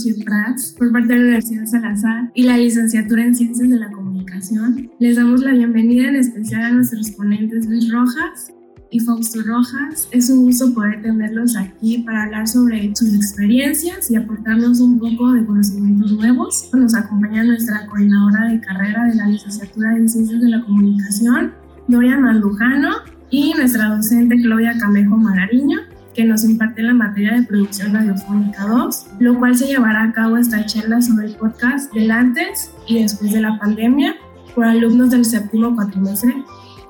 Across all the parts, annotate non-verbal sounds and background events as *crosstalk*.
Rocío Prats por parte de la Universidad Salazar y la licenciatura en Ciencias de la Comunicación. Les damos la bienvenida en especial a nuestros ponentes Luis Rojas y Fausto Rojas. Es un gusto poder tenerlos aquí para hablar sobre sus experiencias y aportarnos un poco de conocimientos nuevos. Nos acompaña nuestra coordinadora de carrera de la licenciatura en Ciencias de la Comunicación, Dorian Mandujano, y nuestra docente Claudia Camejo Magariño que nos imparte la materia de producción radiofónica 2, lo cual se llevará a cabo esta charla sobre el podcast del antes y después de la pandemia por alumnos del séptimo cuatrimestre,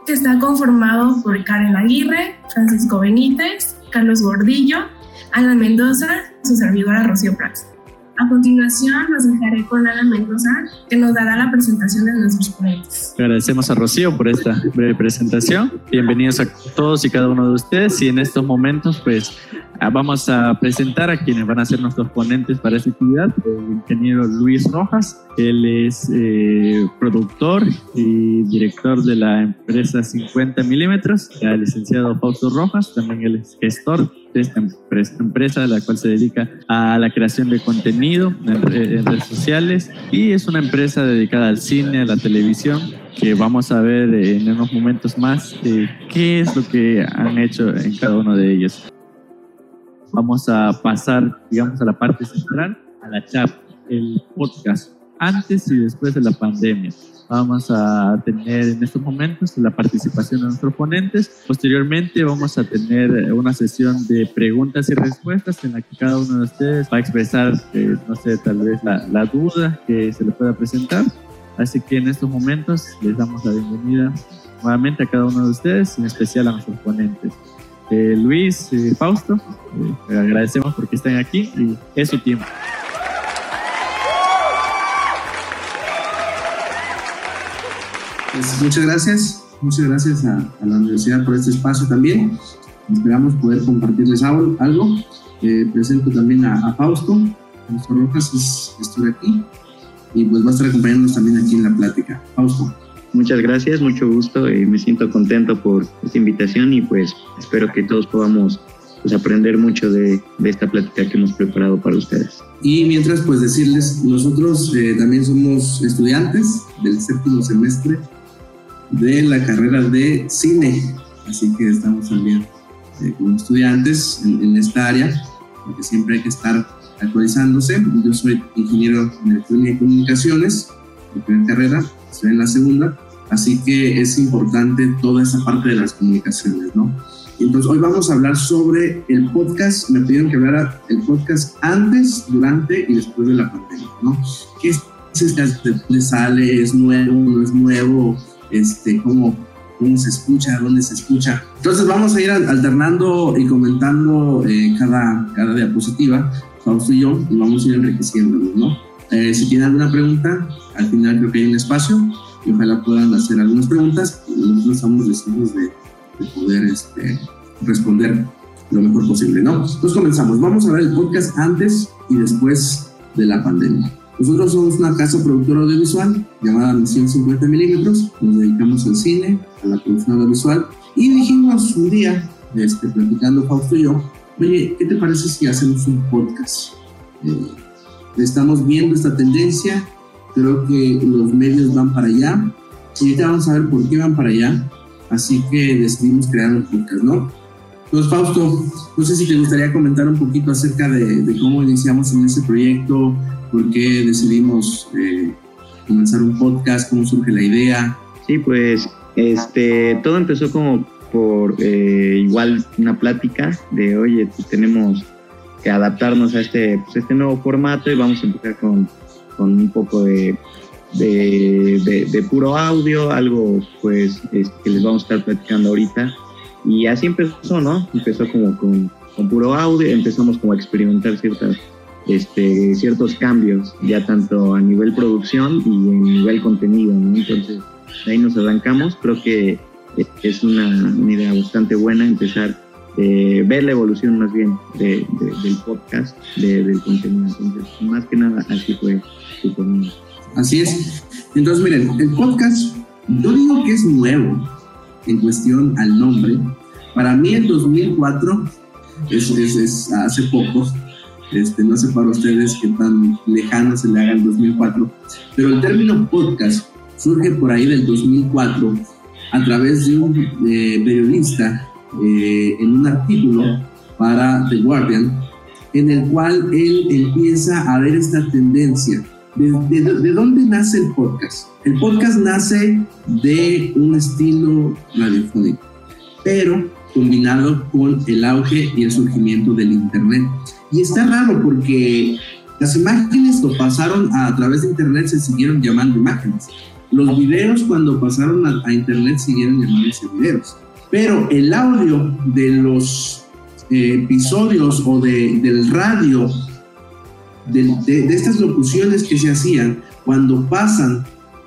que está conformado por Karen Aguirre, Francisco Benítez, Carlos Gordillo, Ana Mendoza, su servidora Rocío Prats. A continuación, nos dejaré con Ana Mendoza, que nos dará la presentación de nuestros ponentes. Agradecemos a Rocío por esta breve presentación. Bienvenidos a todos y cada uno de ustedes. Y en estos momentos, pues, vamos a presentar a quienes van a ser nuestros ponentes para esta actividad. El ingeniero Luis Rojas, él es eh, productor y director de la empresa 50 milímetros. El licenciado Fausto Rojas, también él es gestor de esta empresa, la cual se dedica a la creación de contenido en, redes sociales y es una empresa dedicada al cine, a la televisión, que vamos a ver en unos momentos más eh, qué es lo que han hecho en cada uno de ellos. Vamos a pasar, digamos, a la parte central, a la chat, el podcast, antes y después de la pandemia. Vamos a tener en estos momentos la participación de nuestros ponentes. Posteriormente vamos a tener una sesión de preguntas y respuestas en la que cada uno de ustedes va a expresar, eh, no sé, tal vez la, la duda que se le pueda presentar. Así que en estos momentos les damos la bienvenida nuevamente a cada uno de ustedes, en especial a nuestros ponentes. Eh, Luis, y Fausto, eh, agradecemos porque están aquí y es su tiempo. Pues muchas gracias, muchas gracias a, la universidad por este espacio también. Esperamos poder compartirles algo. Eh, presento también a, Fausto, Fausto Rojas es, aquí y pues va a estar acompañándonos también aquí en la plática. Fausto. Muchas gracias, mucho gusto y me siento contento por esta invitación y pues espero que todos podamos pues, aprender mucho de, esta plática que hemos preparado para ustedes. Y mientras pues decirles, nosotros eh, también somos estudiantes del séptimo semestre de la carrera de cine. Así que estamos también eh, como estudiantes en, esta área, porque siempre hay que estar actualizándose. Yo soy ingeniero en electrónica y comunicaciones, primera carrera, estoy en la segunda, así que es importante toda esa parte de las comunicaciones, ¿no? Entonces, hoy vamos a hablar sobre el podcast. Me pidieron que hablara el podcast antes, durante y después de la pandemia, ¿no? ¿Qué es dónde sale? ¿Es nuevo? ¿No es nuevo? este, cómo, cómo se escucha, dónde se escucha. Entonces vamos a ir alternando y comentando eh, cada, cada diapositiva, Fausto y yo, y vamos a ir enriqueciéndonos, ¿no? Eh, si tienen alguna pregunta, al final creo que hay un espacio y ojalá puedan hacer algunas preguntas. Nosotros estamos deseosos de, de poder este, responder lo mejor posible, ¿no? Entonces comenzamos. Vamos a ver el podcast antes y después de la pandemia. Nosotros somos una casa productora audiovisual llamada Misión 50 milímetros. Nos dedicamos al cine, a la producción audiovisual. Y dijimos un día, este, platicando Fausto y yo, oye, ¿qué te parece si hacemos un podcast? Eh, estamos viendo esta tendencia, creo que los medios van para allá. Y ahorita vamos a ver por qué van para allá. Así que decidimos crear un podcast, ¿no? Entonces, Fausto, no sé si te gustaría comentar un poquito acerca de, de cómo iniciamos en ese proyecto, por qué decidimos eh, comenzar un podcast, cómo surge la idea. Sí, pues este, todo empezó como por eh, igual una plática de, oye, pues tenemos que adaptarnos a este, pues, este nuevo formato y vamos a empezar con, con un poco de, de, de, puro audio, algo pues que les vamos a estar platicando ahorita. Y así empezó, ¿no? Empezó como con, con puro audio, empezamos como a experimentar ciertas este, ciertos cambios, ya tanto a nivel producción y en nivel contenido. Entonces, ahí nos arrancamos. Creo que es una, una idea bastante buena empezar eh, ver la evolución más bien de, del podcast, del contenido. Entonces, más que nada, así fue su Así es. Entonces, miren, el podcast, yo digo que es nuevo en cuestión al nombre. Para mí, el 2004 es, es, es hace poco Este, no sé para ustedes qué tan lejano se le haga el 2004, pero el término podcast surge por ahí del 2004 a través de un eh, periodista eh, en un artículo para The Guardian, en el cual él empieza a ver esta tendencia. ¿De, de dónde nace el podcast? El podcast nace de un estilo radiofónico, pero combinado con el auge y el surgimiento del Internet. Y está raro porque las imágenes lo pasaron a, través de Internet, se siguieron llamando imágenes. Los videos cuando pasaron a, Internet siguieron llamándose videos. Pero el audio de los eh, episodios o de, del radio, de, de estas locuciones que se hacían, cuando pasan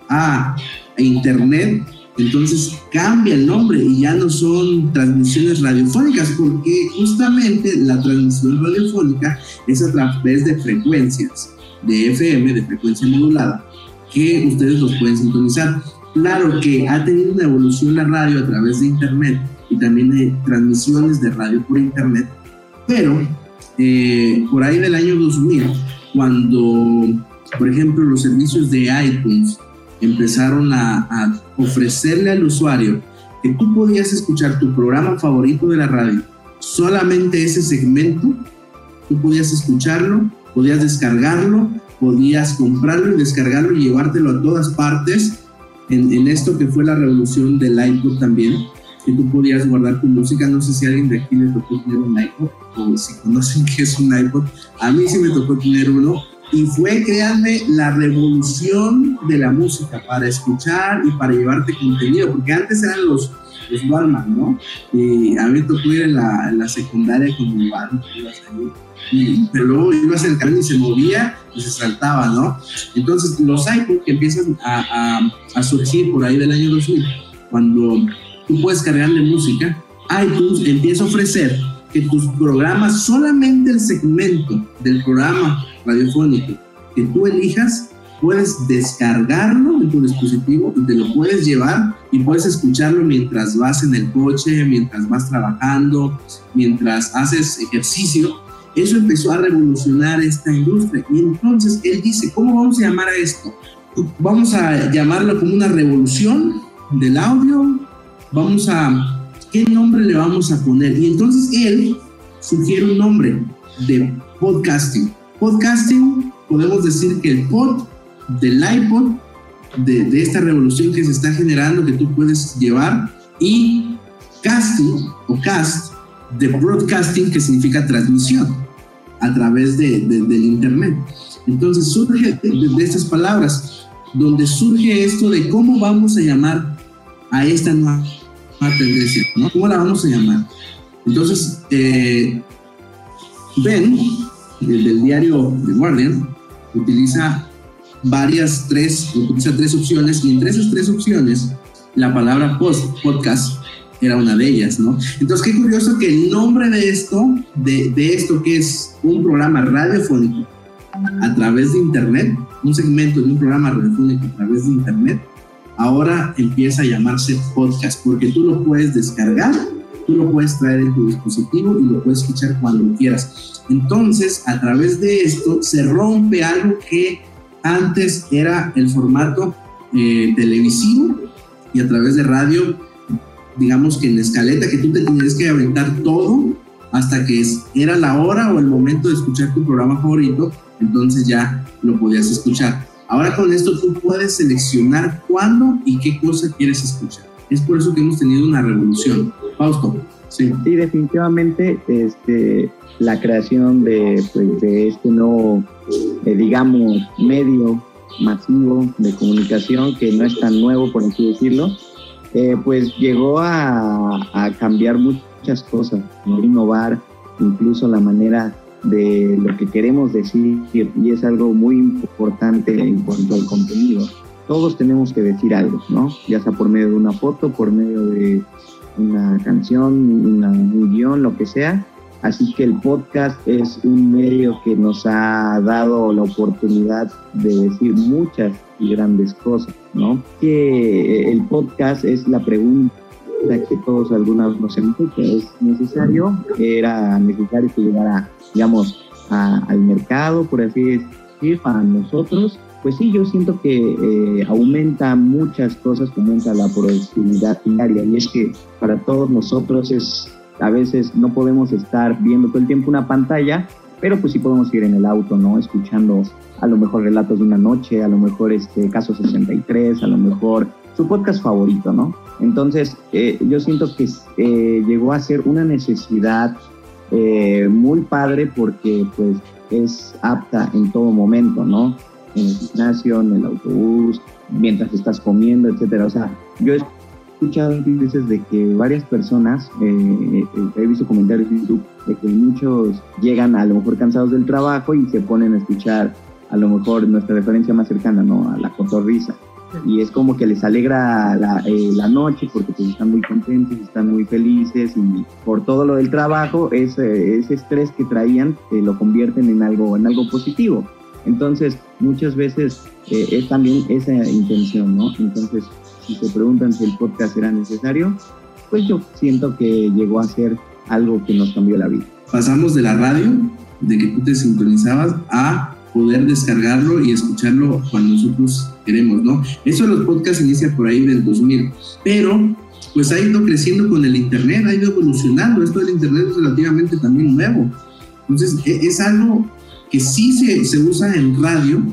a Internet, entonces cambia el nombre y ya no son transmisiones radiofónicas, porque justamente la transmisión radiofónica es a través de frecuencias de FM, de frecuencia modulada, que ustedes los pueden sintonizar. Claro que ha tenido una evolución la radio a través de Internet y también de transmisiones de radio por Internet, pero eh, por ahí del año 2000, cuando, por ejemplo, los servicios de iTunes empezaron a, ofrecerle al usuario que tú podías escuchar tu programa favorito de la radio, solamente ese segmento, tú podías escucharlo, podías descargarlo, podías comprarlo y descargarlo y llevártelo a todas partes en, esto que fue la revolución del iPod también, que tú podías guardar tu música. No sé si alguien de aquí le tocó tener un iPod o si conocen *laughs* qué es un iPod. A mí sí me tocó tener uno y fue, créanme, la revolución de la música para escuchar y para llevarte contenido, porque antes eran los, los Walmart, ¿no? Y a mí me tocó ir en la, en la secundaria con mi Walmart, y, pero luego ibas en el camino y se movía y se saltaba, ¿no? Entonces, los iPod que empiezan a, a, a surgir por ahí del año 2000, cuando tú puedes cargarle música, iTunes empieza a ofrecer que tus programas, solamente el segmento del programa radiofónico que tú elijas, puedes descargarlo en tu dispositivo y te lo puedes llevar y puedes escucharlo mientras vas en el coche, mientras vas trabajando, mientras haces ejercicio. Eso empezó a revolucionar esta industria. Y entonces él dice, ¿cómo vamos a llamar a esto? Vamos a llamarlo como una revolución del audio. Vamos a, ¿qué nombre le vamos a poner? Y entonces él sugiere un nombre de podcasting podcasting, podemos decir que el pod del iPod, de, esta revolución que se está generando, que tú puedes llevar, y casting o cast de broadcasting, que significa transmisión a través de, del Internet. Entonces surge de, estas palabras, donde surge esto de cómo vamos a llamar a esta nueva, tendencia, ¿no? ¿Cómo la vamos a llamar? Entonces, eh, Ben del, diario The Guardian utiliza varias, tres, utiliza tres opciones y entre esas tres opciones la palabra post, podcast era una de ellas, ¿no? Entonces, qué curioso que el nombre de esto, de, de esto que es un programa radiofónico a través de Internet, un segmento de un programa radiofónico a través de Internet, ahora empieza a llamarse podcast, porque tú lo puedes descargar, tú lo puedes traer en tu dispositivo y lo puedes escuchar cuando quieras. Entonces, a través de esto se rompe algo que antes era el formato eh, televisivo y a través de radio, digamos que en escaleta, que tú te tenías que aventar todo hasta que era la hora o el momento de escuchar tu programa favorito, entonces ya lo podías escuchar. Ahora con esto tú puedes seleccionar cuándo y qué cosa quieres escuchar. Es por eso que hemos tenido una revolución. Fausto. Sí. sí, definitivamente este, la creación de, pues, de este nuevo, eh, digamos, medio masivo de comunicación, que no es tan nuevo, por así decirlo, eh, pues llegó a, cambiar muchas cosas, innovar incluso la manera de lo que queremos decir, y es algo muy importante en cuanto al contenido. Todos tenemos que decir algo, ¿no? Ya sea por medio de una foto, por medio de una canción, un guion, lo que sea, Así que el podcast es un medio que nos ha dado la oportunidad de decir muchas y grandes cosas, ¿no? Que el podcast es la pregunta que todos alguna vez nos hemos hecho. ¿Es necesario? Era necesario que llegara, digamos, al mercado, por así decir, para nosotros, pues sí, yo siento que eh, aumenta muchas cosas, aumenta la productividad diaria y es que para todos nosotros es, a veces no podemos estar viendo todo el tiempo una pantalla, pero pues sí podemos ir en el auto, ¿no? Escuchando a lo mejor relatos de una noche, a lo mejor este caso 63, a lo mejor su podcast favorito, ¿no? Entonces, eh, yo siento que eh, llegó a ser una necesidad muy padre porque pues es apta en todo momento, ¿no? en el gimnasio, en el autobús, mientras estás comiendo, etcétera. O sea, yo escuchado veces de que varias personas, eh, eh, he visto comentarios en YouTube, de que muchos llegan a lo mejor cansados del trabajo y se ponen a escuchar a lo mejor nuestra referencia más cercana, ¿no? A la cotorrisa. Y es como que les alegra la, eh, la noche porque pues están muy contentos, están muy felices y por todo lo del trabajo, ese, ese estrés que traían lo convierten en algo, en algo positivo. Entonces, muchas veces eh, es también esa intención, ¿no? Entonces, si se preguntan si el podcast era necesario, pues yo siento que llegó a ser algo que nos cambió la vida. Pasamos de la radio, de que tú te sintonizabas, a poder descargarlo y escucharlo cuando nosotros queremos, ¿no? Eso de los podcasts inicia por ahí del 2000, pero pues ha ido creciendo con el Internet, ha ido evolucionando. Esto del Internet es relativamente también nuevo. Entonces, e, es algo que sí se, se usa en radio,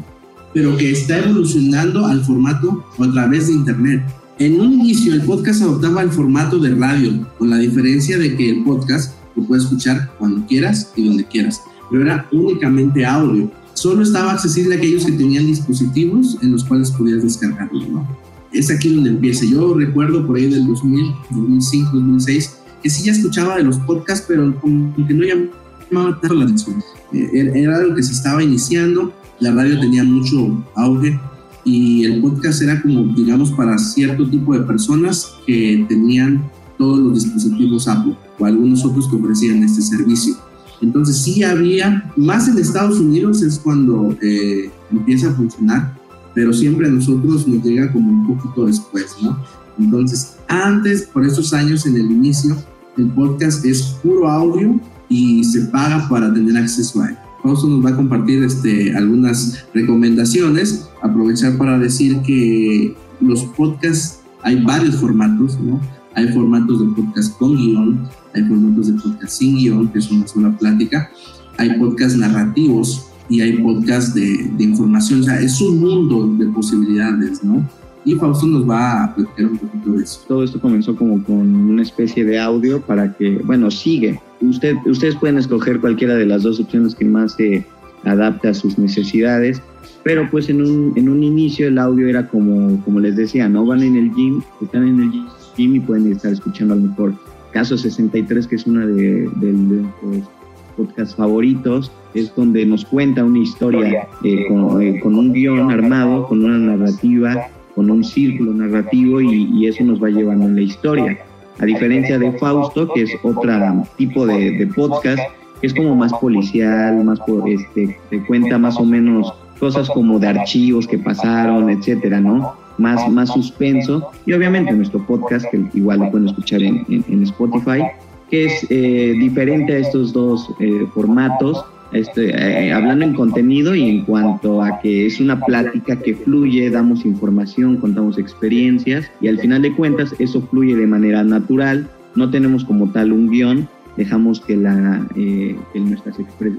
pero que está evolucionando al formato a través de Internet. En un inicio el podcast adoptaba el formato de radio, con la diferencia de que el podcast lo puedes escuchar cuando quieras y donde quieras, pero era únicamente audio. Solo estaba accesible a aquellos que tenían dispositivos en los cuales podías descargarlo, ¿no? Es aquí donde empieza. Yo recuerdo por ahí del 2000, 2005, 2006, que sí ya escuchaba de los podcasts, pero como que no llamaba tanto la atención. Eh, era algo que se estaba iniciando, la radio tenía mucho auge y el podcast era como, digamos, para cierto tipo de personas que tenían todos los dispositivos Apple o algunos otros que ofrecían este servicio. Entonces sí había, más en Estados Unidos es cuando eh, empieza a funcionar, pero siempre a nosotros nos llega como un poquito después, ¿no? Entonces, antes, por esos años en el inicio, el podcast es puro audio y se paga para tener acceso a él. Fausto nos va a compartir este, algunas recomendaciones, aprovechar para decir que los podcasts hay varios formatos, ¿no? Hay formatos de podcast con guion, hay formatos de podcast sin guion, que es una sola plática, hay podcasts narrativos y hay podcasts de, de información, o sea, es un mundo de posibilidades, ¿no? y Fausto nos va a platicar un poquito de eso. Todo esto comenzó como con una especie de audio para que, bueno, sigue. Usted, ustedes pueden escoger cualquiera de las dos opciones que más se adapte a sus necesidades, pero pues en un, en un inicio el audio era como, como les decía, ¿no? Van en el gym, están en el gym y pueden estar escuchando a lo mejor Caso 63, que es una de, los podcasts favoritos, es donde nos cuenta una historia eh, con, eh, con un guion armado, con una narrativa con un círculo narrativo y, eso nos va llevando en la historia. A diferencia de Fausto, que es otro tipo de, podcast, que es como más policial, más este, te cuenta más o menos cosas como de archivos que pasaron, etcétera, ¿no? Más, más suspenso. Y obviamente nuestro podcast, que igual lo pueden escuchar en, Spotify, que es eh, diferente a estos dos eh, formatos, este, hablando en contenido y en cuanto a que es una plática que fluye, damos información, contamos experiencias y al final de cuentas eso fluye de manera natural, no tenemos como tal un guion, dejamos que, la, eh, nuestras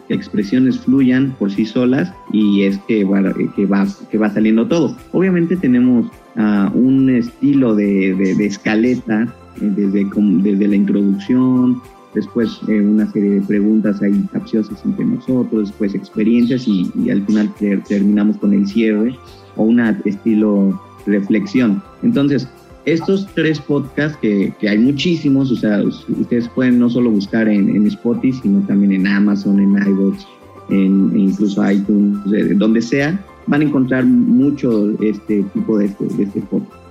expresiones fluyan por sí solas y es que va, que va, que va saliendo todo. Obviamente tenemos uh, un estilo de, de, escaleta eh, desde, desde la introducción, después eh, una serie de preguntas ahí capciosas entre nosotros, después experiencias y, al final terminamos con el cierre o un estilo reflexión. Entonces, estos tres podcasts, que, que, hay muchísimos, o sea, ustedes pueden no solo buscar en, en Spotify, sino también en Amazon, en iVoox, en, incluso iTunes, donde sea, van a encontrar mucho este tipo de, este, de este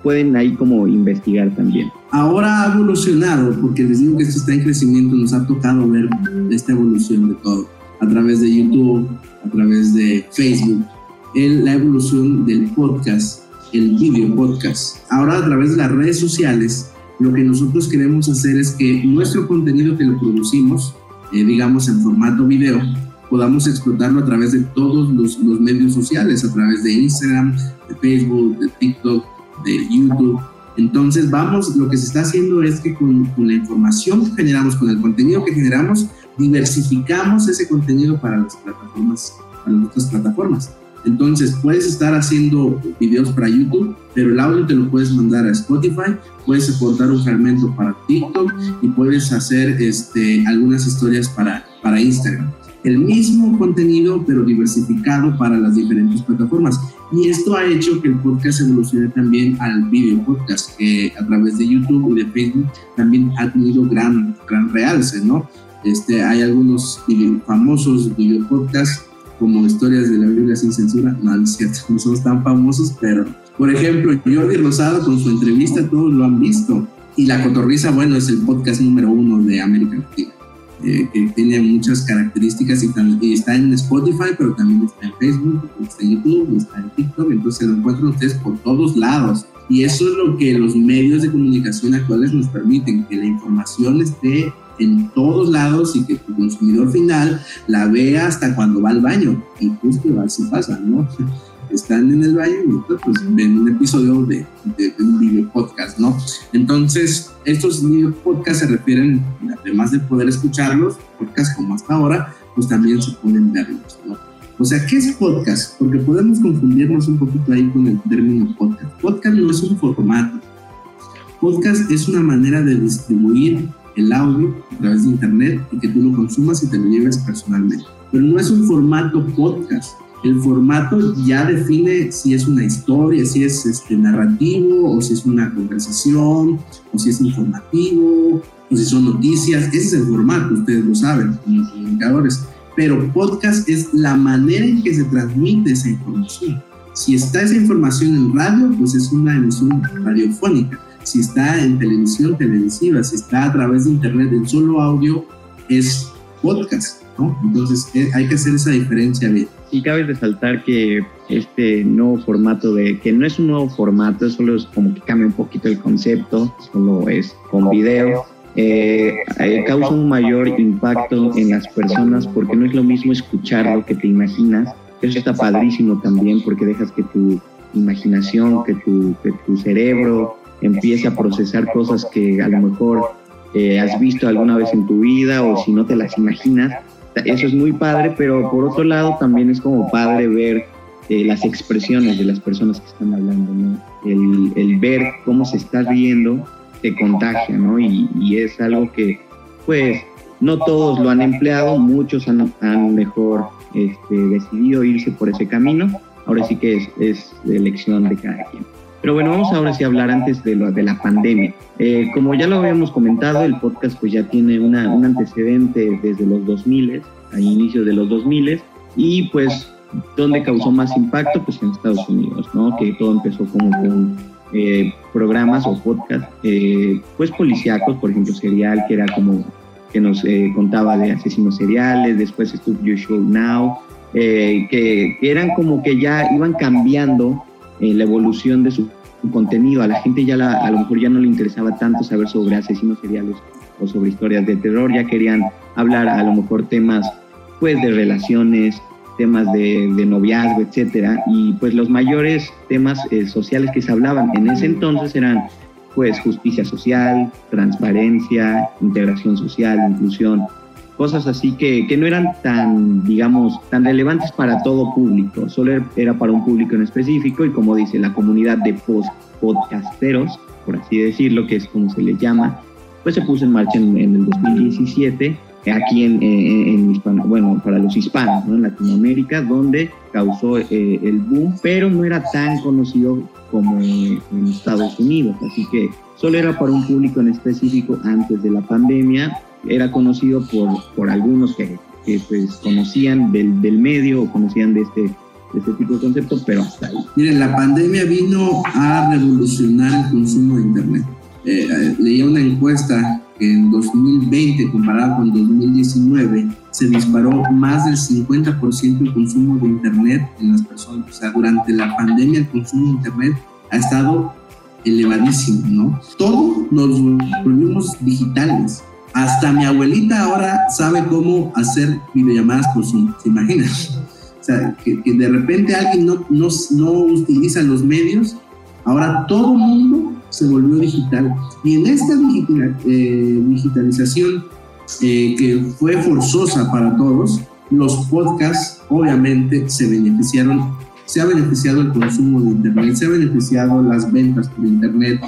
pueden ahí como investigar también. Ahora ha evolucionado, porque les digo que esto está en crecimiento, nos ha tocado ver esta evolución de todo, a través de YouTube, a través de Facebook, el, la evolución del podcast, el video podcast. Ahora a través de las redes sociales, lo que nosotros queremos hacer es que nuestro contenido que lo producimos, eh, digamos en formato video, podamos explotarlo a través de todos los, los medios sociales, a través de Instagram, de Facebook, de TikTok, de YouTube. Entonces, vamos, lo que se está haciendo es que con, con, la información que generamos, con el contenido que generamos, diversificamos ese contenido para las plataformas, para nuestras plataformas. Entonces, puedes estar haciendo videos para YouTube, pero el audio te lo puedes mandar a Spotify, puedes aportar un fragmento para TikTok y puedes hacer este, algunas historias para, para Instagram. El mismo contenido, pero diversificado para las diferentes plataformas. Y esto ha hecho que el podcast evolucione también al video podcast, que a través de YouTube y de Facebook también ha tenido gran, gran realce, ¿no? Este, hay algunos famosos video podcasts como historias de la Biblia sin censura, no, es cierto, no somos tan famosos, pero por ejemplo, Jordi Rosado con su entrevista, todos lo han visto. Y La Cotorriza, bueno, es el podcast número uno de América Latina, eh, que tiene muchas características y, está en Spotify, pero también está en Facebook, está en YouTube, está en TikTok, entonces lo encuentran ustedes por todos lados. Y eso es lo que los medios de comunicación actuales nos permiten, que la información esté en todos lados y que tu consumidor final la vea hasta cuando va al baño. Y justo así pasa, ¿no? Están en el baño y pues ven un episodio de, un video podcast, ¿no? Entonces, estos video podcasts se refieren, además de poder escucharlos, podcast como hasta ahora, pues también se pueden verlos, ¿no? O sea, ¿qué es podcast? Porque podemos confundirnos un poquito ahí con el término podcast. Podcast no es un formato. Podcast es una manera de distribuir el audio a través de internet y que tú lo consumas y te lo lleves personalmente. Pero no es un formato podcast. El formato ya define si es una historia, si es este, narrativo, o si es una conversación, o si es informativo, o si son noticias. Ese es el formato, ustedes lo saben como comunicadores. Pero podcast es la manera en que se transmite esa información. Si está esa información en radio, pues es una emisión radiofónica si está en televisión televisiva, si está a través de internet en solo audio, es podcast, ¿no? Entonces eh, hay que hacer esa diferencia bien. Y cabe resaltar que este nuevo formato de, que no es un nuevo formato, solo es como que cambia un poquito el concepto, solo es con video, eh, eh, causa un mayor impacto en las personas porque no es lo mismo escuchar lo que te imaginas. Eso está padrísimo también porque dejas que tu imaginación, que tu, que tu cerebro, empiece a procesar cosas que a lo mejor eh, has visto alguna vez en tu vida o si no te las imaginas. Eso es muy padre, pero por otro lado también es como padre ver eh, las expresiones de las personas que están hablando. El, ver cómo se está riendo te contagia, ¿no? Y, es algo que, pues, no todos lo han empleado, muchos han, han mejor este, decidido irse por ese camino. Ahora sí que es, es elección de cada quien. Pero bueno, vamos ahora sí a hablar antes de, lo, de la pandemia. Eh, como ya lo habíamos comentado, el podcast pues ya tiene una, un antecedente desde los 2000, a inicios de los 2000, y pues donde causó más impacto, pues en Estados Unidos, ¿no? Que todo empezó como con eh, programas o podcasts, eh, pues policíacos, por ejemplo, Serial, que era como que nos eh, contaba de asesinos seriales, después estuvo You Show Now, que, que, eran como que ya iban cambiando eh, la evolución de su, contenido. A la gente ya la, a lo mejor ya no le interesaba tanto saber sobre asesinos seriales o sobre historias de terror, ya querían hablar a lo mejor temas pues de relaciones, temas de, de noviazgo, etcétera, y pues los mayores temas eh, sociales que se hablaban en ese entonces eran pues justicia social, transparencia, integración social, inclusión, cosas así que, que, no eran tan, digamos, tan relevantes para todo público, solo era para un público en específico y como dice la comunidad de post podcasteros, por así decirlo, que es como se les llama, pues se puso en marcha en, el 2017 aquí en, en, bueno, para los hispanos, ¿no? en Latinoamérica, donde causó eh, el boom, pero no era tan conocido como en Estados Unidos, así que solo era para un público en específico antes de la pandemia era conocido por, por algunos que, que pues, conocían del, del, medio o conocían de este, de este tipo de conceptos, pero hasta ahí. Miren, la pandemia vino a revolucionar el consumo de Internet. Eh, eh leía una encuesta que en 2020, comparado con 2019, se disparó más del 50% el consumo de Internet en las personas. O sea, durante la pandemia el consumo de Internet ha estado elevadísimo, ¿no? Todo nos volvimos digitales Hasta mi abuelita ahora sabe cómo hacer videollamadas por Zoom, ¿se imaginan? O sea, que, de repente alguien no, no, no utiliza los medios, ahora todo el mundo se volvió digital. Y en esta eh, digitalización eh, que fue forzosa para todos, los podcasts obviamente se beneficiaron, se ha beneficiado el consumo de Internet, se ha beneficiado las ventas por Internet,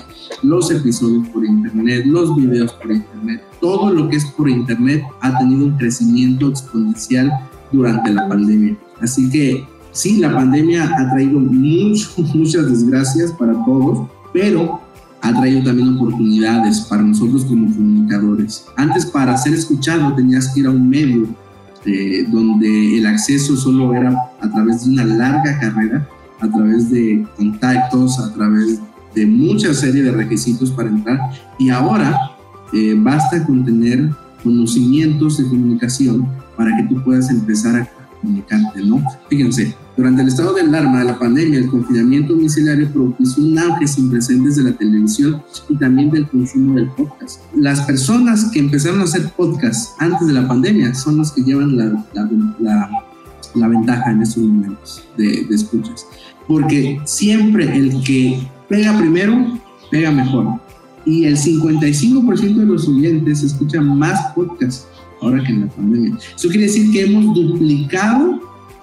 los episodios por Internet, los videos por Internet, todo lo que es por Internet ha tenido un crecimiento exponencial durante la pandemia. Así que sí, la pandemia ha traído *laughs* muchas desgracias para todos, pero ha traído también oportunidades para nosotros como comunicadores. Antes para ser escuchado tenías que ir a un medio eh, donde el acceso solo era a través de una larga carrera, a través de contactos, a través de mucha serie de requisitos para entrar. Y ahora eh, basta con tener conocimientos de comunicación para que tú puedas empezar a comunicarte, ¿no? Fíjense, durante el estado de alarma de la pandemia, el confinamiento domiciliario propició un auge sin precedentes de la televisión y también del consumo del podcast. Las personas que empezaron a hacer podcast antes de la pandemia son los que llevan la, la, la, ventaja en estos momentos de, de escuchas. Porque siempre el que pega primero, pega mejor. Y el 55% de los oyentes escuchan más podcasts ahora que en la pandemia. Eso quiere decir que hemos duplicado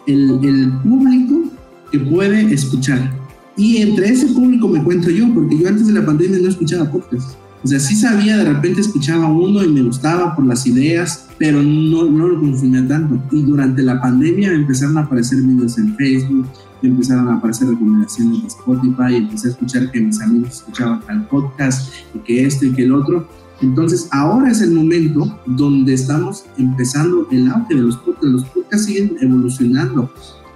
el, el público que puede escuchar. Y entre ese público me cuento yo, porque yo antes de la pandemia no escuchaba podcast. O sea, sí sabía, de repente escuchaba uno y me gustaba por las ideas, pero no, no lo consumía tanto. Y durante la pandemia empezaron a aparecer videos en Facebook, empezaron a aparecer recomendaciones de Spotify, empecé a escuchar que mis amigos escuchaban tal podcast y que esto y que el otro. Entonces, ahora es el momento donde estamos empezando el auge de los podcasts. Los podcasts siguen evolucionando.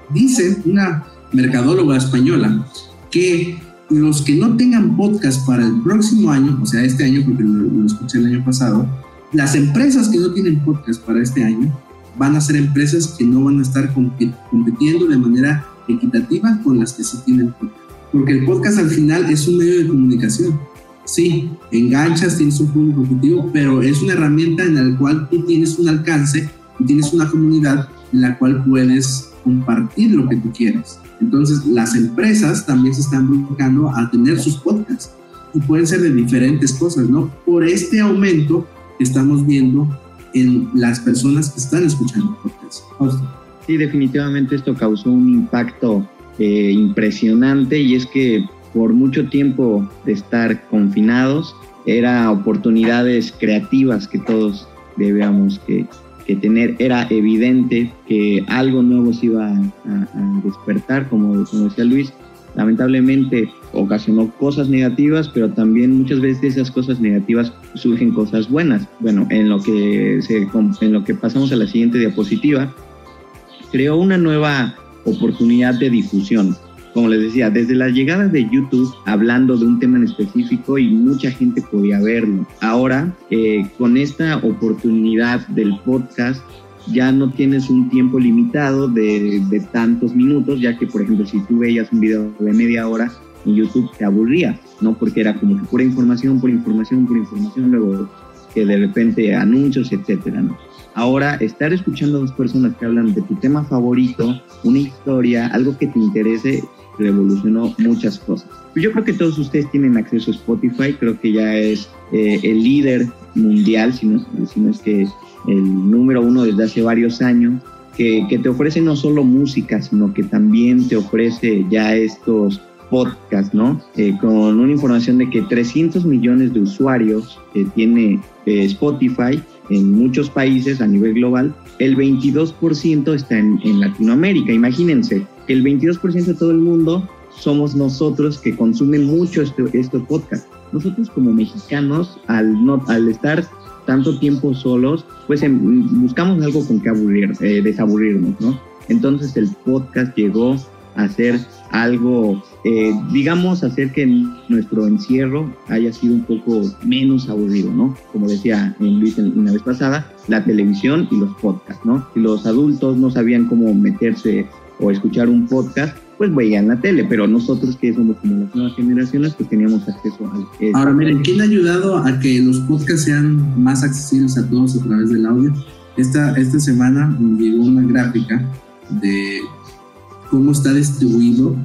Dice una mercadóloga española que los que no tengan podcast para el próximo año, o sea, este año, porque lo, escuché el año pasado, las empresas que no tienen podcast para este año van a ser empresas que no van a estar compitiendo de manera equitativa con las que sí tienen podcast. Porque el podcast al final es un medio de comunicación sí, enganchas, tienes un público objetivo, pero es una herramienta en la cual tú tienes un alcance y tienes una comunidad en la cual puedes compartir lo que tú quieres. Entonces, las empresas también se están buscando a tener sus podcasts y pueden ser de diferentes cosas, ¿no? Por este aumento que estamos viendo en las personas que están escuchando podcasts. Sí, definitivamente esto causó un impacto eh, impresionante y es que por mucho tiempo de estar confinados, era oportunidades creativas que todos debíamos que, tener. Era evidente que algo nuevo se iba a, despertar, como, como decía Luis. Lamentablemente ocasionó cosas negativas, pero también muchas veces de esas cosas negativas surgen cosas buenas. Bueno, en lo que, se, en lo que pasamos a la siguiente diapositiva, creó una nueva oportunidad de difusión como les decía, desde la llegada de YouTube, hablando de un tema en específico y mucha gente podía verlo. Ahora, eh, con esta oportunidad del podcast, ya no tienes un tiempo limitado de, de, tantos minutos, ya que, por ejemplo, si tú veías un video de media hora en YouTube, te aburría, ¿no? Porque era como que pura información, pura información, pura información, luego que de repente anuncios, etcétera, ¿no? Ahora, estar escuchando a dos personas que hablan de tu tema favorito, una historia, algo que te interese, revolucionó muchas cosas. Yo creo que todos ustedes tienen acceso a Spotify, creo que ya es eh, el líder mundial, si no, si no, es que el número uno desde hace varios años, que, te ofrece no solo música, sino que también te ofrece ya estos podcasts, ¿no? Eh, con una información de que 300 millones de usuarios que tiene eh, Spotify en muchos países a nivel global, el 22% está en, en Latinoamérica. Imagínense, el 22% de todo el mundo somos nosotros que consumen mucho este, este podcast. Nosotros como mexicanos, al, no, estar tanto tiempo solos, pues em, buscamos algo con que aburrir, eh, desaburrirnos, ¿no? Entonces el podcast llegó a ser algo, eh, digamos, hacer que nuestro encierro haya sido un poco menos aburrido, ¿no? Como decía Luis una vez pasada, la televisión y los podcasts, ¿no? Los adultos no sabían cómo meterse o escuchar un podcast, pues veían la tele, pero nosotros que somos como las nuevas generaciones, pues teníamos acceso al... Ahora miren, ¿quién ha ayudado a que los podcasts sean más accesibles a todos a través del audio? Esta, esta semana llegó una gráfica de cómo está distribuido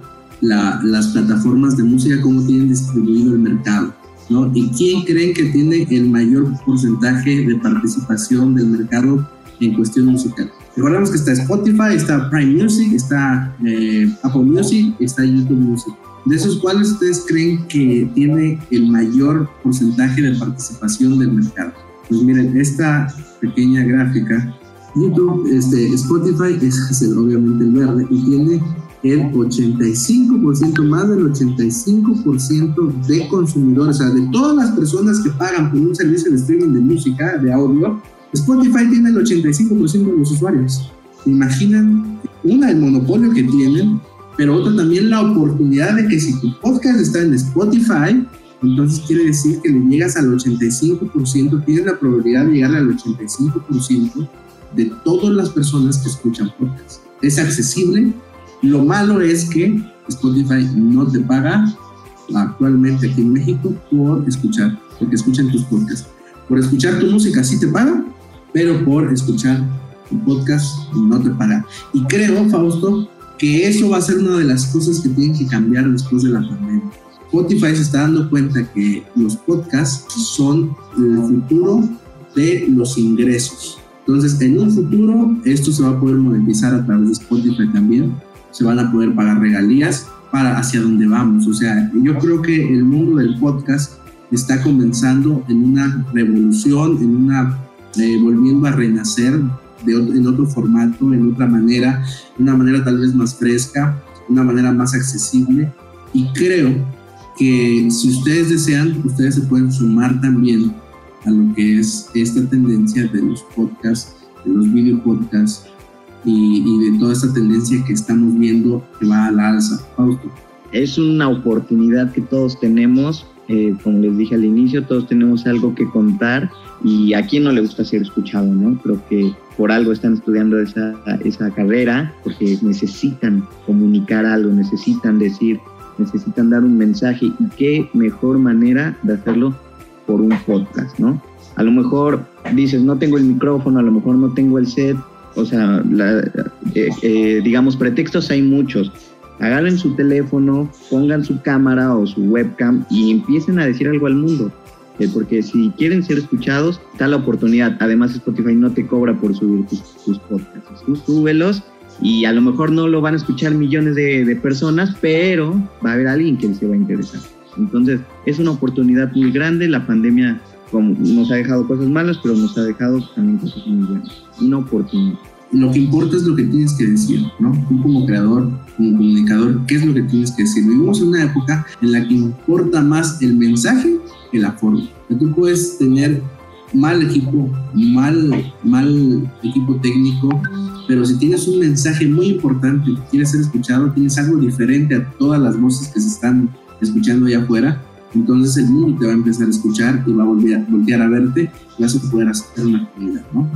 la, las plataformas de música, cómo tienen distribuido el mercado. ¿no? ¿Y quién creen que tiene el mayor porcentaje de participación del mercado en cuestión musical? Recordemos que está Spotify, está Prime Music, está eh, Apple Music, está YouTube Music. De esos, ¿cuáles ustedes creen que tiene el mayor porcentaje de participación del mercado? Pues miren, esta pequeña gráfica, YouTube, este, Spotify es obviamente el verde y tiene el 85%, más del 85% de consumidores, o sea, de todas las personas que pagan por un servicio de streaming de música, de audio, Spotify tiene el 85% de los usuarios. ¿Se imaginan? Una, el monopolio que tienen, pero otra también la oportunidad de que si tu podcast está en Spotify, entonces quiere decir que le llegas al 85%, tienes la probabilidad de llegar al 85% de todas las personas que escuchan podcast. Es accesible. Lo malo es que Spotify no te paga actualmente aquí en México por escuchar, porque escuchan tus podcasts. Por escuchar tu música sí te paga, pero por escuchar tu podcast no te paga. Y creo, Fausto, que eso va a ser una de las cosas que tienen que cambiar después de la pandemia. Spotify se está dando cuenta que los podcasts son el futuro de los ingresos. Entonces, en un futuro, esto se va a poder monetizar a través de Spotify también. Se van a poder pagar regalías para hacia dónde vamos. O sea, yo creo que el mundo del podcast está comenzando en una revolución, en una eh, volviendo a renacer de, en otro formato, en otra manera, una manera tal vez más fresca, una manera más accesible. Y creo que si ustedes desean, ustedes se pueden sumar también a lo que es esta tendencia de los podcasts, de los video podcasts y, y de toda esta tendencia que estamos viendo que va a la alza. Fausto. Es una oportunidad que todos tenemos eh, como les dije al inicio, todos tenemos algo que contar y a quién no le gusta ser escuchado, ¿no? Creo que por algo están estudiando esa, esa carrera, porque necesitan comunicar algo, necesitan decir, necesitan dar un mensaje y qué mejor manera de hacerlo por un podcast, ¿no? A lo mejor dices, no tengo el micrófono, a lo mejor no tengo el set, o sea, eh, eh, digamos, pretextos hay muchos, agarren su teléfono, pongan su cámara o su webcam y empiecen a decir algo al mundo. Eh, porque si quieren ser escuchados, está la oportunidad. Además, Spotify no te cobra por subir tus, podcasts. Tú súbelos y a lo mejor no lo van a escuchar millones de, personas, pero va a haber alguien que se va a interesar. Entonces, es una oportunidad muy grande. La pandemia nos ha dejado cosas malas, pero nos ha dejado también cosas muy buenas. Una oportunidad lo que importa es lo que tienes que decir, ¿no? Tú como creador, como comunicador, ¿qué es lo que tienes que decir? Vivimos en una época en la que importa más el mensaje que la forma. Tú puedes tener mal equipo, mal, mal equipo técnico, pero si tienes un mensaje muy importante que quieres ser escuchado, tienes algo diferente a todas las voces que se están escuchando allá afuera, entonces el mundo te va a empezar a escuchar y va a voltear a verte y vas a poder hacer una comunidad, ¿no?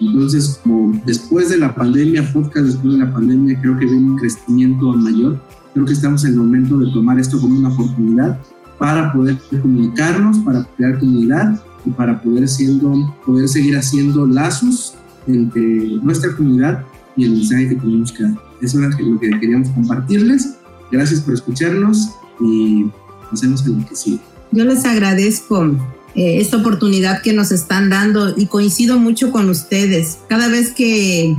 Entonces, como después de la pandemia, podcast después de la pandemia, creo que viene un crecimiento mayor. Creo que estamos en el momento de tomar esto como una oportunidad para poder comunicarnos, para crear comunidad y para poder, siendo, poder seguir haciendo lazos entre nuestra comunidad y el mensaje que tenemos que dar. Eso es lo que queríamos compartirles. Gracias por escucharnos y nos vemos en lo que sigue. Yo les agradezco eh, esta oportunidad que nos están dando y coincido mucho con ustedes. Cada vez que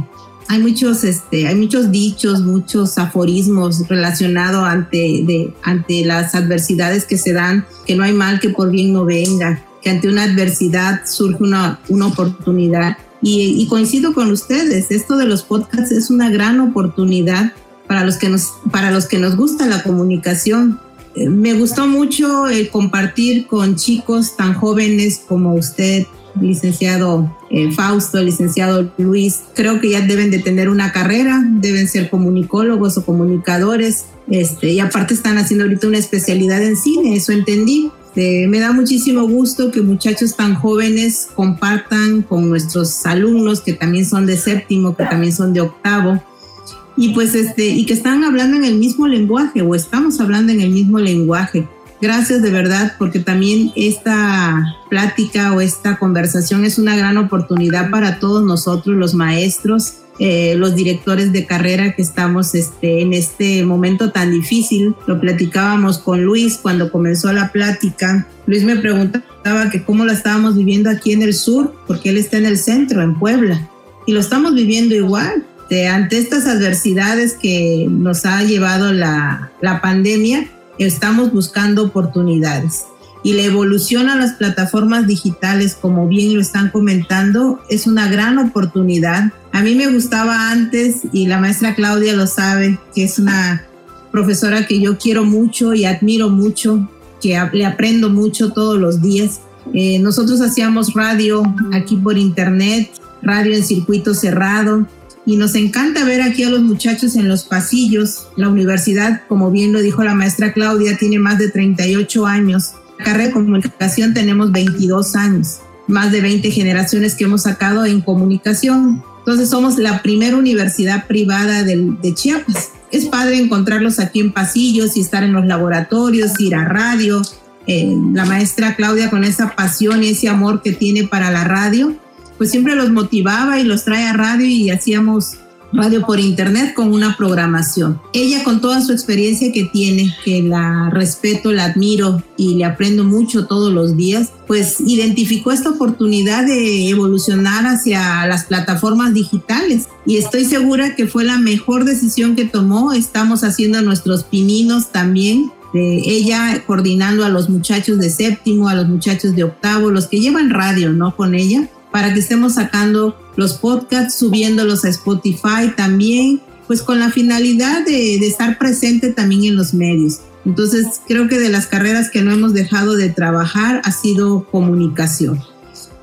hay muchos, este, hay muchos dichos, muchos aforismos relacionados ante, de, ante las adversidades que se dan, que no hay mal que por bien no venga, que ante una adversidad surge una, una oportunidad. Y, y coincido con ustedes, esto de los podcasts es una gran oportunidad para los que nos, para los que nos gusta la comunicación, me gustó mucho el compartir con chicos tan jóvenes como usted, licenciado eh, Fausto, licenciado Luis. Creo que ya deben de tener una carrera, deben ser comunicólogos o comunicadores. Este, y aparte están haciendo ahorita una especialidad en cine, eso entendí. Eh, me da muchísimo gusto que muchachos tan jóvenes compartan con nuestros alumnos que también son de séptimo, que también son de octavo, y pues este y que están hablando en el mismo lenguaje o estamos hablando en el mismo lenguaje. Gracias de verdad porque también esta plática o esta conversación es una gran oportunidad para todos nosotros los maestros, eh, los directores de carrera que estamos este, en este momento tan difícil. Lo platicábamos con Luis cuando comenzó la plática. Luis me preguntaba que cómo lo estábamos viviendo aquí en el sur, porque él está en el centro, en Puebla, y lo estamos viviendo igual ante estas adversidades que nos ha llevado la, la pandemia, estamos buscando oportunidades. Y la evolución a las plataformas digitales, como bien lo están comentando, es una gran oportunidad. A mí me gustaba antes, y la maestra Claudia lo sabe, que es una profesora que yo quiero mucho y admiro mucho, que le aprendo mucho todos los días. Eh, nosotros hacíamos radio aquí por internet, radio en circuito cerrado, y nos encanta ver aquí a los muchachos en los pasillos. La universidad, como bien lo dijo la maestra Claudia, tiene más de 38 años. La carrera de comunicación tenemos 22 años, más de 20 generaciones que hemos sacado en comunicación. Entonces somos la primera universidad privada de, de Chiapas. Es padre encontrarlos aquí en pasillos y estar en los laboratorios, ir a radio. Eh, la maestra Claudia con esa pasión y ese amor que tiene para la radio, pues siempre los motivaba y los trae a radio y hacíamos radio por internet con una programación. Ella con toda su experiencia que tiene, que la respeto, la admiro y le aprendo mucho todos los días, pues identificó esta oportunidad de evolucionar hacia las plataformas digitales y estoy segura que fue la mejor decisión que tomó. Estamos haciendo nuestros pininos también de ella coordinando a los muchachos de séptimo, a los muchachos de octavo, los que llevan radio, ¿no? Con ella, para que estemos sacando los podcasts, subiéndolos a Spotify también, pues con la finalidad de, estar presente también en los medios. Entonces, creo que de las carreras que no hemos dejado de trabajar ha sido comunicación.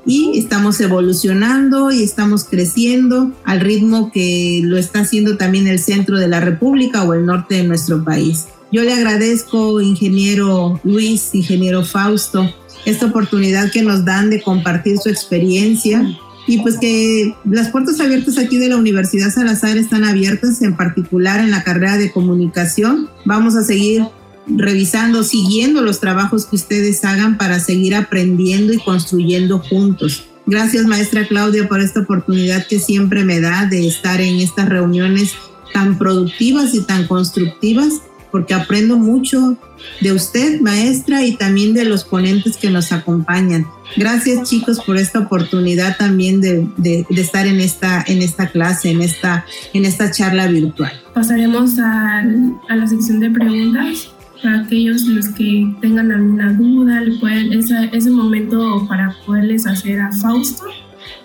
Y estamos evolucionando y estamos creciendo al ritmo que lo está haciendo también el centro de la República o el norte de nuestro país. Yo le agradezco, ingeniero Luis, ingeniero Fausto, esta oportunidad que nos dan de compartir su experiencia y pues que las puertas abiertas aquí de la Universidad Salazar están abiertas, en particular en la carrera de comunicación. Vamos a seguir revisando, siguiendo los trabajos que ustedes hagan para seguir aprendiendo y construyendo juntos. Gracias, maestra Claudia, por esta oportunidad que siempre me da de estar en estas reuniones tan productivas y tan constructivas porque aprendo mucho de usted, maestra, y también de los ponentes que nos acompañan. Gracias, chicos, por esta oportunidad también de, de, estar en esta, en esta clase, en esta, en esta charla virtual. Pasaremos a, a la sección de preguntas para aquellos los que tengan alguna duda, le pueden, ese, ese momento para poderles hacer a Fausto